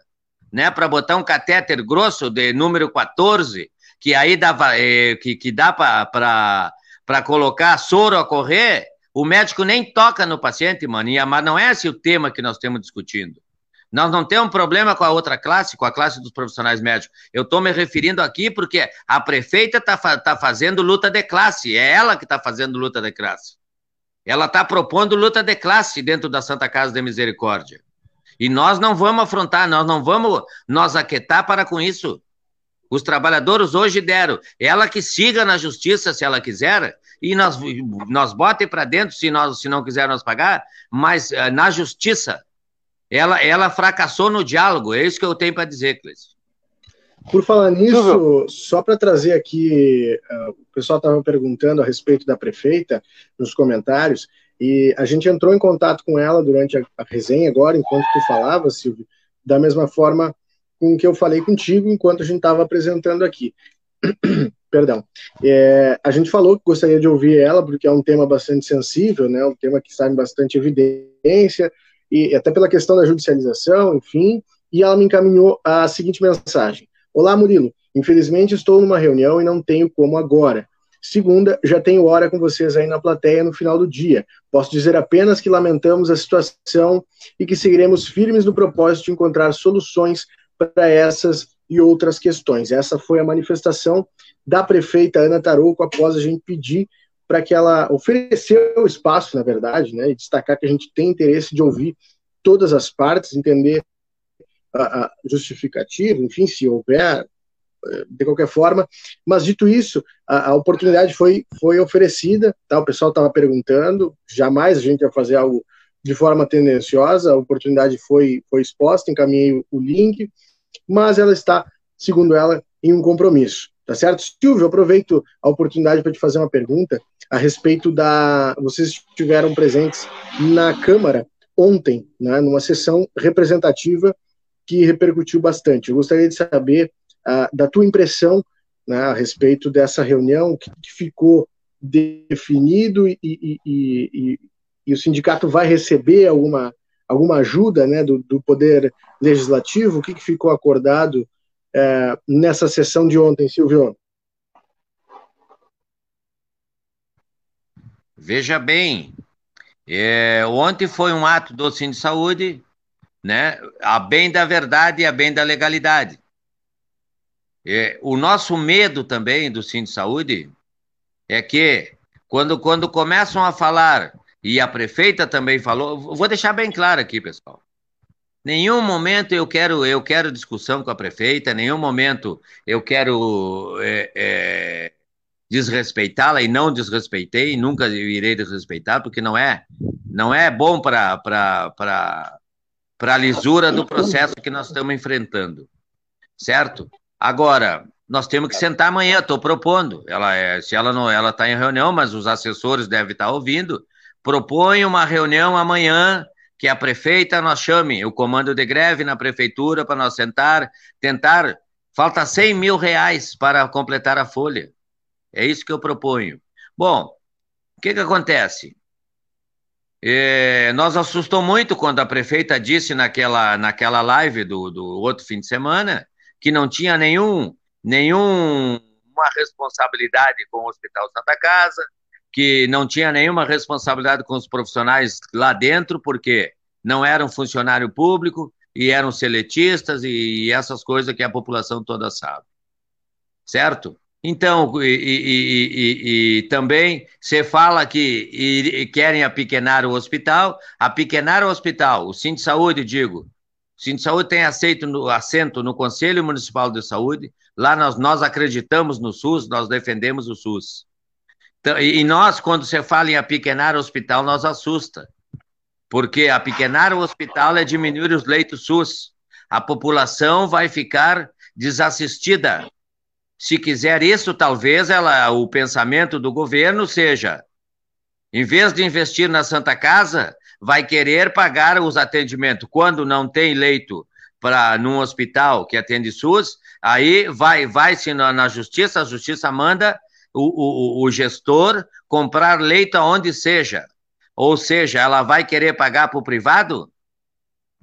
né, para botar um catéter grosso de número 14, que aí dá, é, que, que dá para colocar soro a correr, o médico nem toca no paciente, mano, e, mas não é esse o tema que nós estamos discutindo. Nós não temos problema com a outra classe, com a classe dos profissionais médicos. Eu estou me referindo aqui porque a prefeita está tá fazendo luta de classe, é ela que está fazendo luta de classe. Ela está propondo luta de classe dentro da Santa Casa de Misericórdia. E nós não vamos afrontar, nós não vamos nos aquietar para com isso. Os trabalhadores hoje deram. Ela que siga na justiça se ela quiser, e nós, nós botem para dentro se, nós, se não quiser nos pagar, mas uh, na justiça ela, ela fracassou no diálogo, é isso que eu tenho para dizer, Cleiton. Por falar nisso, só para trazer aqui, uh, o pessoal estava perguntando a respeito da prefeita nos comentários, e a gente entrou em contato com ela durante a, a resenha agora, enquanto tu falava, Silvio, da mesma forma com que eu falei contigo enquanto a gente estava apresentando aqui. Perdão. É, a gente falou que gostaria de ouvir ela, porque é um tema bastante sensível, né, um tema que em bastante evidência, e até pela questão da judicialização, enfim, e ela me encaminhou a seguinte mensagem: Olá, Murilo. Infelizmente estou numa reunião e não tenho como agora. Segunda, já tenho hora com vocês aí na plateia no final do dia. Posso dizer apenas que lamentamos a situação e que seguiremos firmes no propósito de encontrar soluções para essas e outras questões. Essa foi a manifestação da prefeita Ana Tarouco após a gente pedir para que ela ofereceu o espaço, na verdade, né, e destacar que a gente tem interesse de ouvir todas as partes, entender a, a justificativa, enfim, se houver, eh, de qualquer forma. Mas dito isso, a, a oportunidade foi, foi oferecida, tá? o pessoal estava perguntando, jamais a gente ia fazer algo de forma tendenciosa, a oportunidade foi, foi exposta, encaminhei o link, mas ela está, segundo ela, em um compromisso. Tá certo? Silvio, aproveito a oportunidade para te fazer uma pergunta a respeito da. Vocês estiveram presentes na Câmara ontem, né, numa sessão representativa que repercutiu bastante. Eu gostaria de saber uh, da tua impressão né, a respeito dessa reunião, que, que ficou definido e, e, e, e, o sindicato vai receber alguma, alguma ajuda né, do, do Poder Legislativo, o que, que ficou acordado é, nessa sessão de ontem, Silvio? Veja bem, é, ontem foi um ato do Cine de Saúde, né, a bem da verdade e a bem da legalidade. É, o nosso medo também do Cine de Saúde é que, quando, quando começam a falar, e a prefeita também falou, vou deixar bem claro aqui, pessoal, Nenhum momento eu quero eu quero discussão com a prefeita, nenhum momento eu quero é, é, desrespeitá-la e não desrespeitei, nunca irei desrespeitar, porque não é não é bom para para a lisura do processo que nós estamos enfrentando, certo? Agora nós temos que sentar amanhã. Estou propondo. Ela é, se ela não ela está em reunião, mas os assessores devem estar ouvindo. Propõe uma reunião amanhã que a prefeita nós chame o comando de greve na prefeitura para nós sentar, tentar. Falta 100 mil reais para completar a folha. É isso que eu proponho. Bom, o que, que acontece? É, nós assustou muito quando a prefeita disse naquela, naquela live do, do outro fim de semana que não tinha nenhum, nenhum uma responsabilidade com o Hospital Santa Casa, que não tinha nenhuma responsabilidade com os profissionais lá dentro, porque não eram funcionário público e eram seletistas e essas coisas que a população toda sabe. Certo? Então, e, e, e, e também você fala que querem apequenar o hospital, apequenar o hospital, o Cinto de Saúde, digo, o de Saúde tem aceito no, assento no Conselho Municipal de Saúde, lá nós, nós acreditamos no SUS, nós defendemos o SUS. Então, e nós, quando você fala em apequenar o hospital, nós assusta, porque apequenar o hospital é diminuir os leitos SUS. A população vai ficar desassistida, se quiser isso, talvez ela, o pensamento do governo seja, em vez de investir na Santa Casa, vai querer pagar os atendimentos. Quando não tem leito para num hospital que atende SUS, aí vai vai se na, na justiça, a justiça manda o, o, o gestor comprar leito aonde seja. Ou seja, ela vai querer pagar para o privado?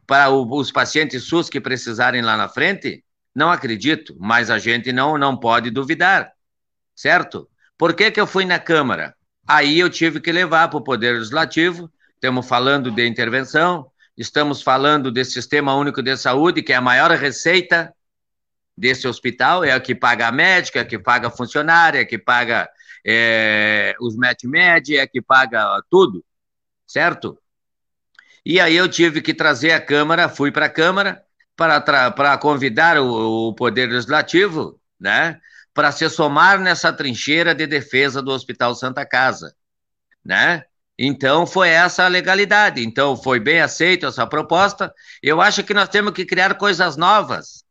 Para os pacientes SUS que precisarem lá na frente? Não acredito, mas a gente não, não pode duvidar, certo? Por que, que eu fui na Câmara? Aí eu tive que levar para o Poder Legislativo, estamos falando de intervenção, estamos falando desse Sistema Único de Saúde, que é a maior receita desse hospital, é a que paga a médica, é a que paga a funcionária, é a que paga é, os met-med, é a que paga tudo, certo? E aí eu tive que trazer a Câmara, fui para a Câmara, para, convidar o, o Poder Legislativo, né, para se somar nessa trincheira de defesa do Hospital Santa Casa, né? Então foi essa a legalidade. Então foi bem aceito essa proposta. Eu acho que nós temos que criar coisas novas,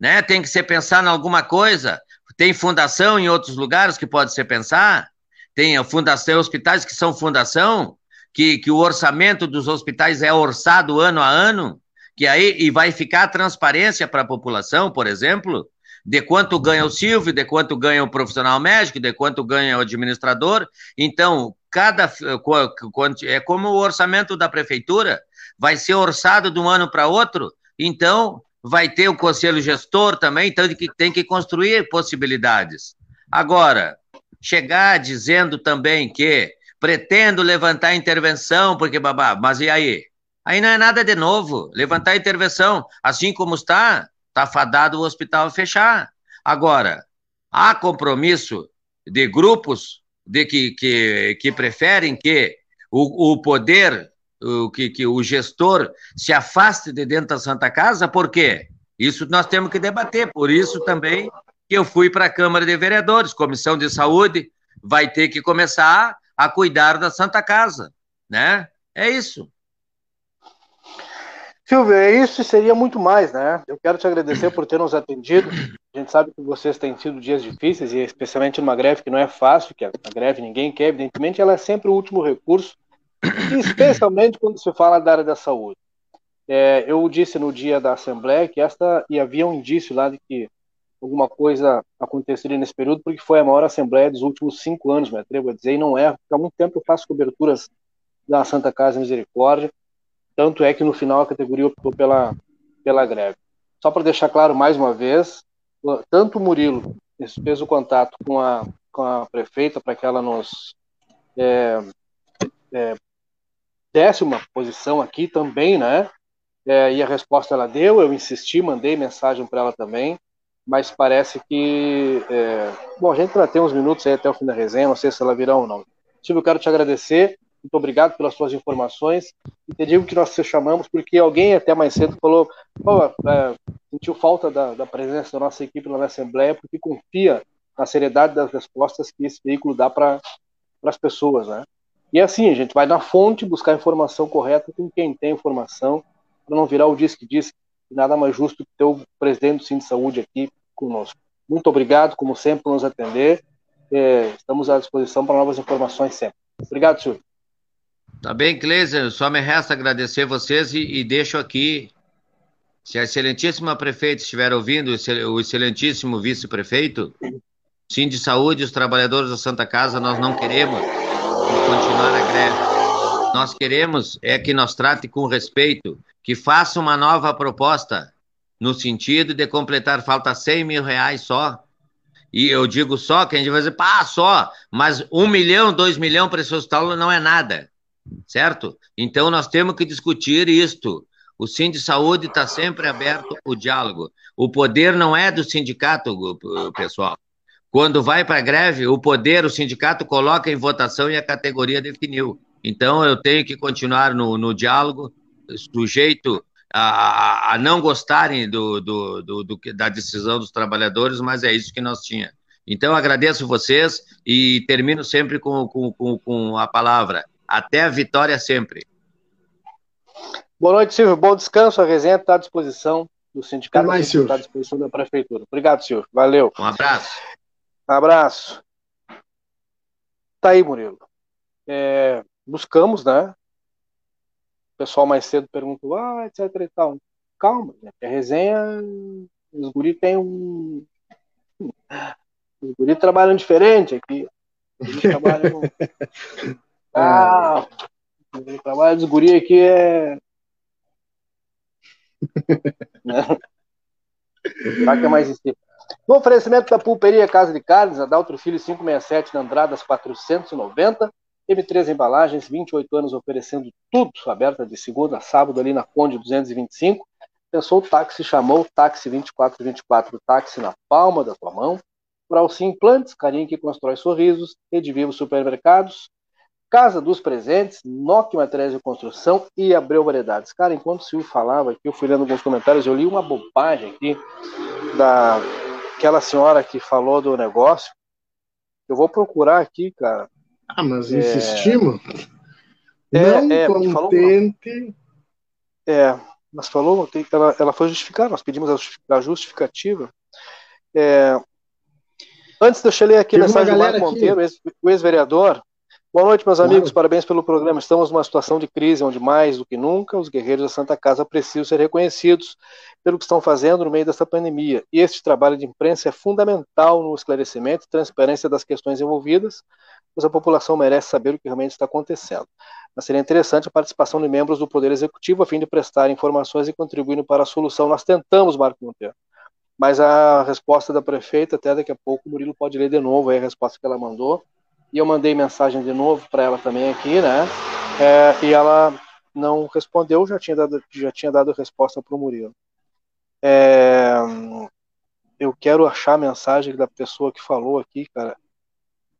né? Tem que ser pensar em alguma coisa. Tem fundação em outros lugares que pode ser pensar. Tem a fundação, hospitais que são fundação, que, que o orçamento dos hospitais é orçado ano a ano que aí e vai ficar a transparência para a população, por exemplo, de quanto ganha o Silvio, de quanto ganha o profissional médico, de quanto ganha o administrador. Então, cada é como o orçamento da prefeitura vai ser orçado de um ano para outro. Então, vai ter o conselho gestor também, então tem que construir possibilidades. Agora, chegar dizendo também que pretendo levantar intervenção, porque babá, mas e aí? Aí não é nada de novo. Levantar intervenção, assim como está, está fadado o hospital a fechar. Agora, há compromisso de grupos de que, que, que preferem que o, o poder, que, que o gestor se afaste de dentro da Santa Casa, por quê? Isso nós temos que debater. Por isso também que eu fui para a Câmara de Vereadores, Comissão de Saúde vai ter que começar a cuidar da Santa Casa, né? É isso. Silvio, é isso e seria muito mais, né? Eu quero te agradecer por ter nos atendido. A gente sabe que vocês têm sido dias difíceis, e especialmente numa greve que não é fácil, que a greve ninguém quer, evidentemente, ela é sempre o último recurso, especialmente quando se fala da área da saúde. É, eu disse no dia da Assembleia que esta, e havia um indício lá de que alguma coisa aconteceria nesse período, porque foi a maior Assembleia dos últimos cinco anos, me atrevo a dizer, e não é, porque há muito tempo eu faço coberturas da Santa Casa Misericórdia, tanto é que no final a categoria optou pela, pela greve. Só para deixar claro mais uma vez, tanto o Murilo fez o contato com a, com a prefeita para que ela nos é, é, uma posição aqui também, né? É, e a resposta ela deu, eu insisti, mandei mensagem para ela também, mas parece que. É, bom, a gente vai ter uns minutos aí até o fim da resenha, não sei se ela virá ou não. Silvio, eu quero te agradecer muito obrigado pelas suas informações. E te digo que nós te chamamos porque alguém até mais cedo falou, é, sentiu falta da, da, presença da nossa equipe na Assembleia porque confia na seriedade das respostas que esse veículo dá para as pessoas, né? E assim, a gente vai na fonte buscar a informação correta com quem tem informação, para não virar o diz que diz, nada mais justo que ter o presidente do Cine de Saúde aqui conosco. Muito obrigado, como sempre, por nos atender. É, estamos à disposição para novas informações sempre. Obrigado, senhor. Tá bem, Kleiser, só me resta agradecer vocês e, e deixo aqui, se a excelentíssima prefeita estiver ouvindo, o excelentíssimo vice-prefeito, sim de saúde, os trabalhadores da Santa Casa, nós não queremos continuar a greve. Nós queremos é que nos trate com respeito, que faça uma nova proposta, no sentido de completar, falta 100 mil reais só, E eu digo só, que a gente vai dizer, pá, só, mas um milhão, dois milhões para esse hospital não é nada, certo? Então nós temos que discutir isto. O Sim de Saúde está sempre aberto o diálogo. O poder não é do sindicato, pessoal. Quando vai para a greve, o poder, o sindicato coloca em votação e a categoria definiu. Então eu tenho que continuar no, no diálogo, sujeito a, a não gostarem do, do, do, do, da decisão dos trabalhadores, mas é isso que nós tínhamos. Então, agradeço vocês e termino sempre com, com, com, com a palavra. Até a vitória sempre. Boa noite, Silvio. Bom descanso. A resenha está à disposição do sindicato. Mais, Silvio. Está à disposição da prefeitura. Obrigado, Silvio. Valeu. Um abraço. Abraço. Tá aí, Murilo. É, buscamos, né? pessoal mais cedo perguntou, ah, etc e tal. Calma, né? a resenha, os guri tem um. Os guri trabalham diferente aqui. Os trabalham. ah, o trabalho dos guri aqui é. que é mais cima. No oferecimento da pulperia Casa de Carnes, Adalto Filho 567 na Andradas 490, M3 Embalagens, 28 anos oferecendo tudo, aberta de segunda a sábado ali na Conde 225. Pensou o táxi, chamou o táxi 2424, táxi na palma da tua mão. Brauci Implantes, carinho que constrói sorrisos. Vivo Supermercados, Casa dos Presentes, Nokia Materiais de Construção e Abreu Variedades. Cara, enquanto o Silvio falava aqui, eu fui lendo alguns comentários, eu li uma bobagem aqui da aquela senhora que falou do negócio. Eu vou procurar aqui, cara, ah, mas insistimos. É, não é, contente. Falou, é, mas falou, ela, ela foi justificar, nós pedimos a justificativa. É, antes, deixa eu ler aqui a mensagem do Marco Monteiro, ex, o ex-vereador. Boa noite, meus amigos, parabéns pelo programa. Estamos numa situação de crise onde, mais do que nunca, os guerreiros da Santa Casa precisam ser reconhecidos pelo que estão fazendo no meio dessa pandemia. E este trabalho de imprensa é fundamental no esclarecimento e transparência das questões envolvidas, pois a população merece saber o que realmente está acontecendo. Mas seria interessante a participação de membros do Poder Executivo a fim de prestar informações e contribuindo para a solução. Nós tentamos, Marco Monteiro, mas a resposta da prefeita, até daqui a pouco, o Murilo pode ler de novo a resposta que ela mandou. E eu mandei mensagem de novo para ela também aqui, né? É, e ela não respondeu, já tinha dado, já tinha dado resposta para o Murilo. É, eu quero achar a mensagem da pessoa que falou aqui, cara.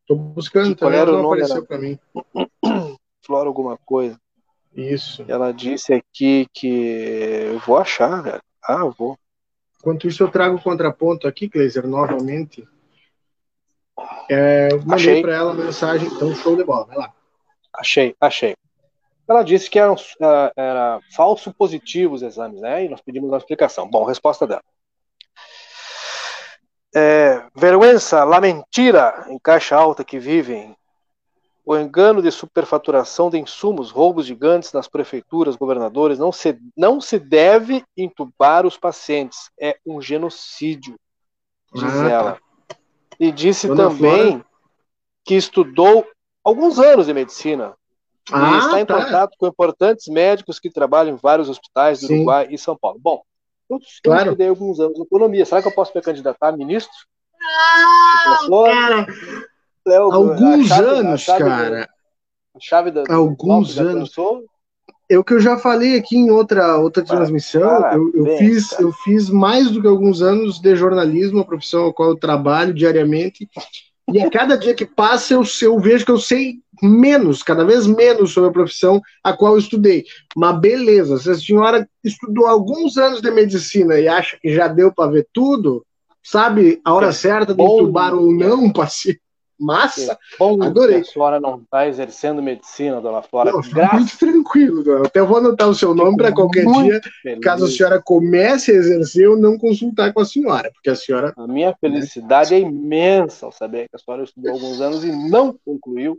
Tô buscando, também não apareceu para mim. Flora alguma coisa. Isso. Ela disse aqui que eu vou achar, velho. Ah, eu vou. Enquanto isso, eu trago o contraponto aqui, Kleiser, novamente. É, mandei para ela a mensagem, então show de bola, vai lá. Achei, achei. Ela disse que eram, era, era falso positivo os exames, né? E nós pedimos uma explicação. Bom, resposta dela. É, vergüenza, la mentira em caixa alta que vivem, o engano de superfaturação de insumos, roubos gigantes nas prefeituras, governadores, não se, não se deve entubar os pacientes. É um genocídio, diz ah, tá. E disse Dona também Flora. que estudou alguns anos de medicina. Ah, e está em tá. contato com importantes médicos que trabalham em vários hospitais do Sim. Uruguai e São Paulo. Bom, eu claro. estudei alguns anos de economia. Será que eu posso me candidatar a ministro? Não, cara. Léo, alguns chave, anos, cara. a chave da, alguns anos. É o que eu já falei aqui em outra, outra transmissão. Eu, eu fiz, eu fiz mais do que alguns anos de jornalismo, a profissão a qual eu trabalho diariamente. E a cada dia que passa, eu, eu vejo que eu sei menos, cada vez menos sobre a profissão a qual eu estudei. Mas beleza, se a senhora estudou alguns anos de medicina e acha que já deu para ver tudo, sabe a hora é certa de entubar ou não paciente. Massa! Bom, Adorei. A senhora não está exercendo medicina, dona Flora. Não, Graças... Muito tranquilo, dona. Até vou anotar o seu nome para qualquer dia, feliz. caso a senhora comece a exercer, eu não consultar com a senhora, porque a senhora. A minha felicidade é imensa ao saber que a senhora estudou alguns anos e não concluiu,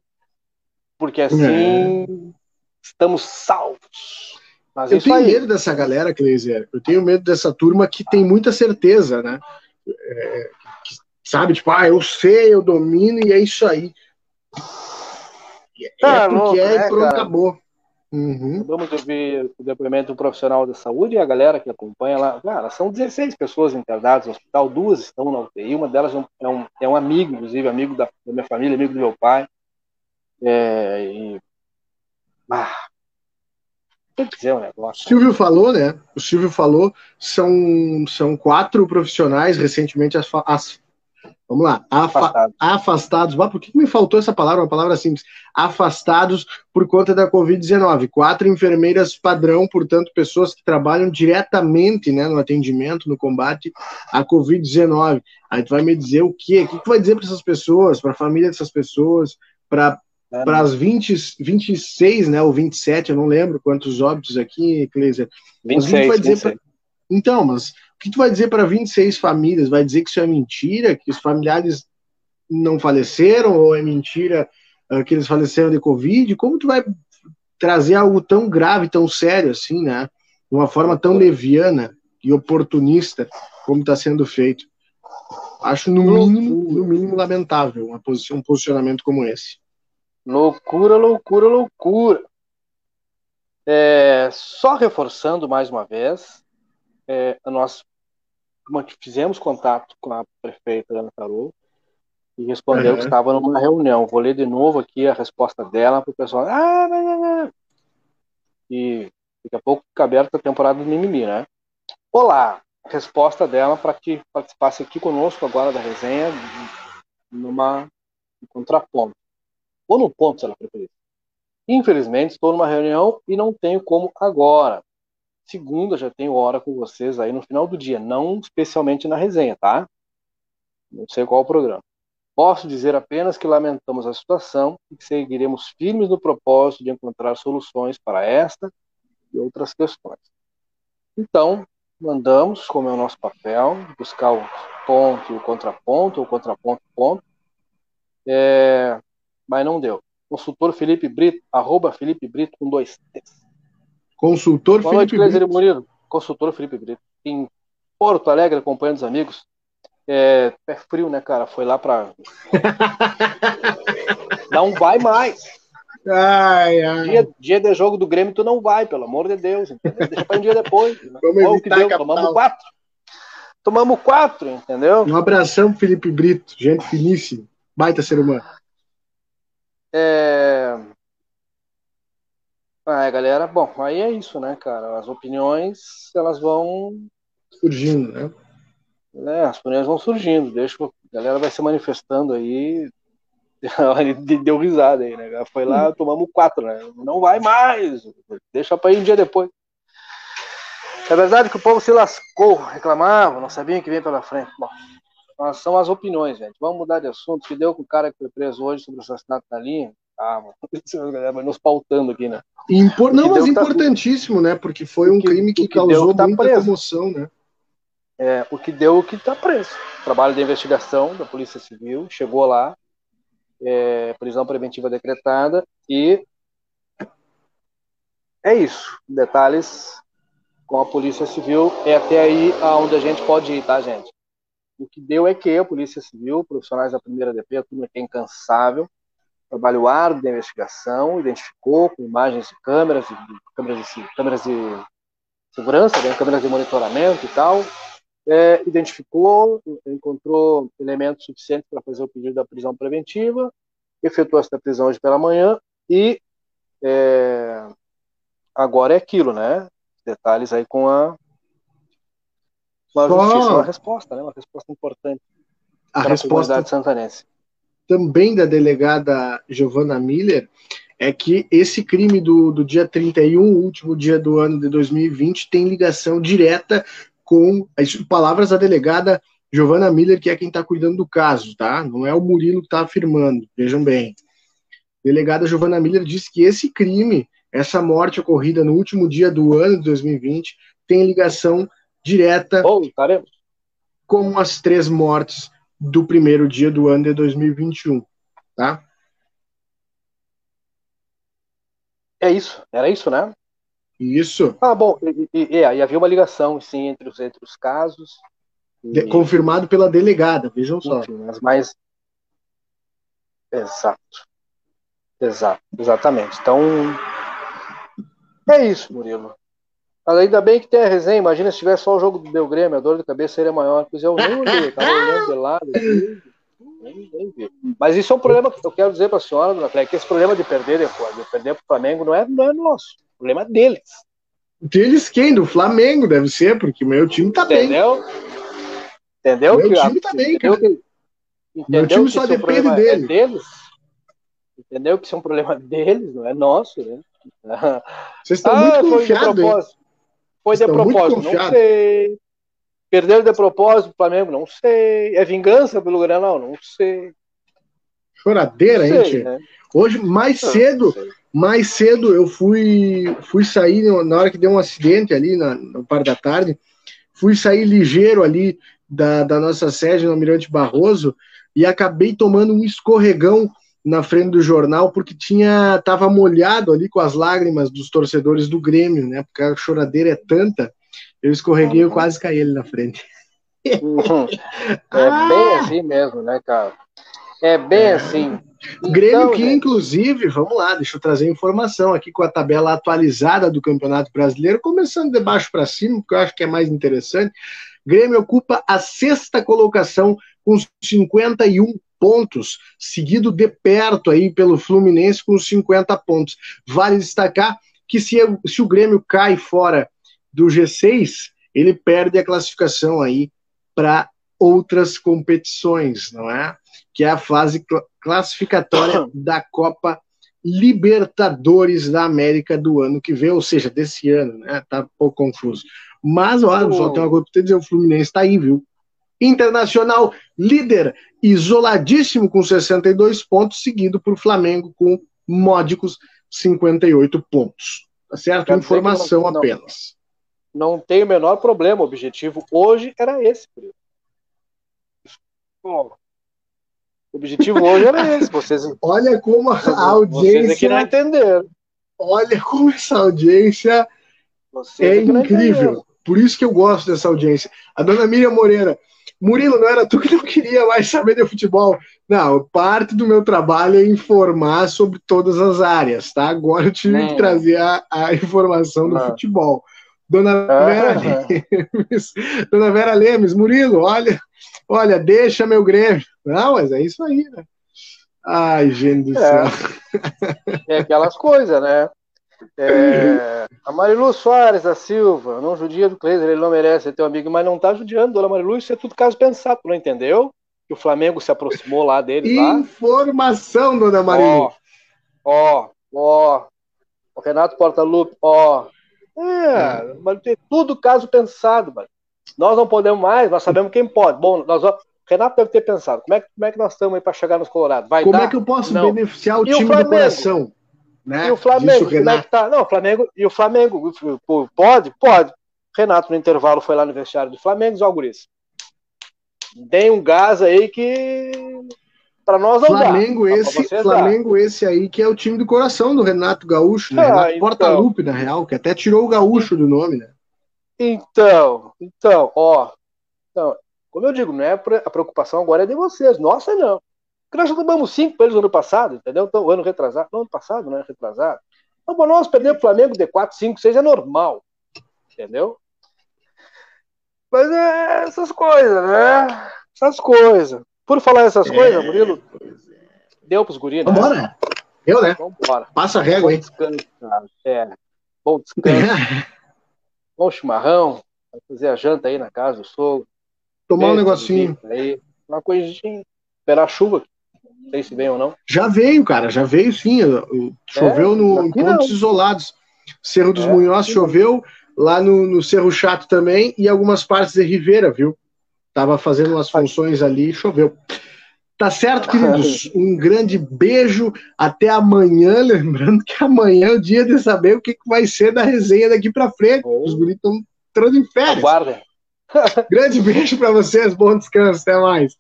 porque assim é. estamos salvos. Mas eu tenho aí... medo dessa galera, Cleiser. Eu tenho medo dessa turma que tem muita certeza, né? É, Sabe? Tipo, ah, eu sei, eu domino e é isso aí. É ah, porque louco, é, e pronto, cara. acabou. Uhum. Vamos ouvir o depoimento do profissional da saúde e a galera que acompanha lá. Cara, são 16 pessoas internadas no hospital, duas estão na UTI, uma delas é um, é um amigo, inclusive, amigo da, da minha família, amigo do meu pai. É, e... Ah, dizer um negócio. O Silvio falou, né? O Silvio falou, são, são quatro profissionais recentemente as, as Vamos lá. Afa afastados. afastados. por que me faltou essa palavra? Uma palavra simples. Afastados por conta da Covid-19. Quatro enfermeiras padrão, portanto, pessoas que trabalham diretamente né, no atendimento, no combate à Covid-19. Aí tu vai me dizer o quê? O que tu vai dizer para essas pessoas, para a família dessas pessoas, para é, para as 20, 26, né, ou 27, eu não lembro quantos óbitos aqui, Cleiser. 26, vai dizer 26. Pra... Então, mas que tu vai dizer para 26 famílias? Vai dizer que isso é mentira, que os familiares não faleceram, ou é mentira uh, que eles faleceram de Covid? Como tu vai trazer algo tão grave, tão sério assim, né? De uma forma tão leviana e oportunista como está sendo feito? Acho no mínimo, no mínimo lamentável uma posição, um posicionamento como esse. Loucura, loucura, loucura. É, só reforçando mais uma vez, é, nós fizemos contato com a prefeita Ana Tarô e respondeu uhum. que estava numa reunião. Vou ler de novo aqui a resposta dela para o pessoal. Ah, não, não, não. E daqui a pouco fica aberta a temporada do mimimi, né? Olá, resposta dela para que participasse aqui conosco agora da resenha numa um contraponto. Ou no ponto, se ela preferir. Infelizmente, estou numa reunião e não tenho como agora. Segunda já tenho hora com vocês aí no final do dia, não especialmente na resenha, tá? Não sei qual o programa. Posso dizer apenas que lamentamos a situação e que seguiremos firmes no propósito de encontrar soluções para esta e outras questões. Então, mandamos, como é o nosso papel, buscar o ponto e o contraponto, o contraponto ponto, é, mas não deu. Consultor Felipe Brito, arroba Felipe Brito com dois T's. Consultor Boa Felipe noite, Brito. Murilo. Consultor Felipe Brito. Em Porto Alegre, acompanhando os amigos. É, pé frio, né, cara? Foi lá pra. não vai mais. Ai, ai. Dia, dia de jogo do Grêmio, tu não vai, pelo amor de Deus. Entendeu? Deixa pra um dia depois. Né? Vamos que deu? Tomamos quatro. Tomamos quatro, entendeu? Um abração, Felipe Brito. Gente finíssima. Baita ser humano. É... Ah, galera, bom, aí é isso, né, cara? As opiniões, elas vão surgindo, né? É, as opiniões vão surgindo, deixa a galera vai se manifestando aí. Deu risada aí, né? Foi lá, hum. tomamos quatro, né? Não vai mais, deixa para ir um dia depois. É verdade que o povo se lascou, reclamava, não sabia o que vem pela frente. Bom, são as opiniões, gente. Vamos mudar de assunto. Que deu com o cara que foi preso hoje sobre o assassinato da linha? Ah, mano, nos pautando aqui, né? Impor... Não, mas tá importantíssimo, tá... né? Porque foi um que, crime que, que causou que tá muita preso. comoção, né? É, o que deu o que está preso. Trabalho de investigação da Polícia Civil, chegou lá, é, prisão preventiva decretada e é isso. Detalhes com a Polícia Civil é até aí aonde a gente pode ir, tá, gente? O que deu é que a Polícia Civil, profissionais da primeira DP, a turma que é incansável, trabalho árduo de investigação, identificou com imagens de câmeras, de, câmeras, de, câmeras de segurança, né, câmeras de monitoramento e tal, é, identificou, encontrou elementos suficientes para fazer o pedido da prisão preventiva, efetuou essa prisão hoje pela manhã e é, agora é aquilo, né? Detalhes aí com a, com a justiça, uma resposta, né? Uma resposta importante a para resposta... a comunidade santanense também da delegada Giovanna Miller é que esse crime do, do dia 31, último dia do ano de 2020, tem ligação direta com as palavras da delegada Giovanna Miller, que é quem está cuidando do caso, tá? Não é o Murilo que está afirmando, vejam bem. A delegada Giovanna Miller disse que esse crime, essa morte ocorrida no último dia do ano de 2020, tem ligação direta oh, com as três mortes do primeiro dia do ano de 2021, tá? É isso, era isso, né? Isso. Ah, bom, e, e, e havia uma ligação, sim, entre os, entre os casos. E... Confirmado pela delegada, vejam só. Enfim, mas mais. Exato. Exato, exatamente. Então, É isso, Murilo. Mas ainda bem que tem a resenha. Imagina se tivesse só o jogo do meu Grêmio, a dor de cabeça seria maior. Pois eu nem olhei, tava olhando de lado. Nem, nem vi. Mas isso é um problema que eu quero dizer para a senhora, dona Cléia, que esse problema de perder depois, de perder para o Flamengo não é, não é nosso. O problema é deles. Deles quem? Do Flamengo, deve ser, porque o meu time tá entendeu? bem. Entendeu? Meu time a, tá bem, cara. Que, meu time só depende dele. É deles? Entendeu que isso é um problema deles, não é nosso, né? Vocês estão ah, muito confiados. Foi de propósito, não sei. Perderam de propósito o Flamengo, não sei. É vingança pelo Granal, não sei. Choradeira, hein, sei, né? Hoje, mais cedo, mais cedo, eu fui, fui sair na hora que deu um acidente ali na, no par da tarde. Fui sair ligeiro ali da, da nossa sede no Almirante Barroso e acabei tomando um escorregão na frente do jornal porque tinha tava molhado ali com as lágrimas dos torcedores do Grêmio, né? Porque a choradeira é tanta, eu escorreguei e uhum. quase caí ali na frente. Uhum. É ah! bem assim mesmo, né, cara? É bem é. assim. O Grêmio então, que, gente... inclusive, vamos lá, deixa eu trazer informação aqui com a tabela atualizada do Campeonato Brasileiro, começando de baixo para cima, porque eu acho que é mais interessante. Grêmio ocupa a sexta colocação com 51 pontos, seguido de perto aí pelo Fluminense com 50 pontos. Vale destacar que se, se o Grêmio cai fora do G6, ele perde a classificação aí para outras competições, não é? Que é a fase classificatória da Copa Libertadores da América do ano que vem, ou seja, desse ano, né? Tá um pouco confuso. Mas, olha, só tem uma coisa para dizer, o Fluminense está aí, viu? Internacional, líder, isoladíssimo com 62 pontos, seguido por Flamengo com módicos 58 pontos. Tá certo? Informação não, apenas. Não, tem o menor problema. O objetivo hoje era esse. O objetivo hoje era esse. Vocês, olha como a audiência. Vocês aqui não entenderam. Olha como essa audiência vocês é incrível. Por isso que eu gosto dessa audiência. A dona Miriam Moreira, Murilo, não era tu que não queria mais saber de futebol. Não, parte do meu trabalho é informar sobre todas as áreas, tá? Agora eu tive que trazer a, a informação do não. futebol. Dona ah, Vera Lemes, Dona Vera Lemes, Murilo, olha, olha, deixa meu Grêmio. Não, mas é isso aí, né? Ai, gente do é. céu. É aquelas coisas, né? É, a Marilu Soares da Silva, não judia do Cleiser, ele não merece ser teu amigo, mas não tá judiando, dona Marilu, isso é tudo caso pensado, não entendeu? Que o Flamengo se aproximou lá dele. Informação, lá. dona Marilu. Ó, ó, o Renato Portaluppi, ó. É, mas tem tudo caso pensado, mano. Nós não podemos mais, nós sabemos quem pode. Bom, nós vamos. Renato deve ter pensado, como é, como é que nós estamos aí para chegar nos Colorados? Vai como dar? é que eu posso não. beneficiar o e time o do coração? Né? E o Flamengo, como é que tá? Não, o Flamengo, e o Flamengo pode? Pode. Renato, no intervalo, foi lá no vestiário do Flamengo, ó, Guris. Tem um gás aí que para nós não Flamengo dá. Esse, Flamengo dá. esse aí que é o time do coração do Renato Gaúcho, né? Ah, Renato então, Portaluppi, na real, que até tirou o Gaúcho do nome, né? Então, então, ó. Então, como eu digo, não é a preocupação agora é de vocês, nossa não. Porque nós já tomamos cinco para eles no ano passado, entendeu? Então, o ano retrasado, no ano passado, não é retrasado. Então, para nós perder o Flamengo de 4, 5, 6 é normal, entendeu? Mas é essas coisas, né? Essas coisas. Por falar essas é, coisas, Murilo, deu pros guris, né? Vambora. Eu, né? Vambora. Passa a régua, hein? É. Bom descanso. Bom chimarrão. Vai fazer a janta aí na casa do sogro. Tomar um negocinho. Aí, uma coisinha. Esperar a chuva não sei se veio ou não. Já veio, cara, já veio sim. Choveu é, no, em pontos não. isolados. Cerro dos é, Munhoz choveu, lá no, no, Cerro Chato também, e algumas partes de Ribeira, viu? Tava fazendo umas funções ali e choveu. Tá certo, queridos? Um grande beijo. Até amanhã. Lembrando que amanhã é o dia de saber o que vai ser da resenha daqui para frente. Oh. Os bonitos estão entrando em férias. Aguardem. grande beijo para vocês. Bom descanso. Até mais.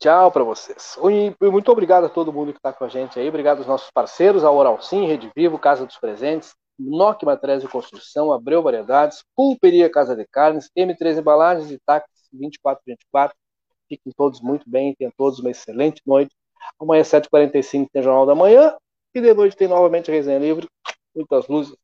Tchau para vocês. E muito obrigado a todo mundo que está com a gente aí. Obrigado aos nossos parceiros, a Oral Sim, Rede Vivo, Casa dos Presentes, NOC Materiais de Construção, Abreu Variedades, Pulperia Casa de Carnes, M3 Embalagens e Táxi 2424. Fiquem todos muito bem, tenham todos uma excelente noite. Amanhã, 7h45, tem Jornal da Manhã. E de noite tem novamente a Resenha Livre. Muitas luzes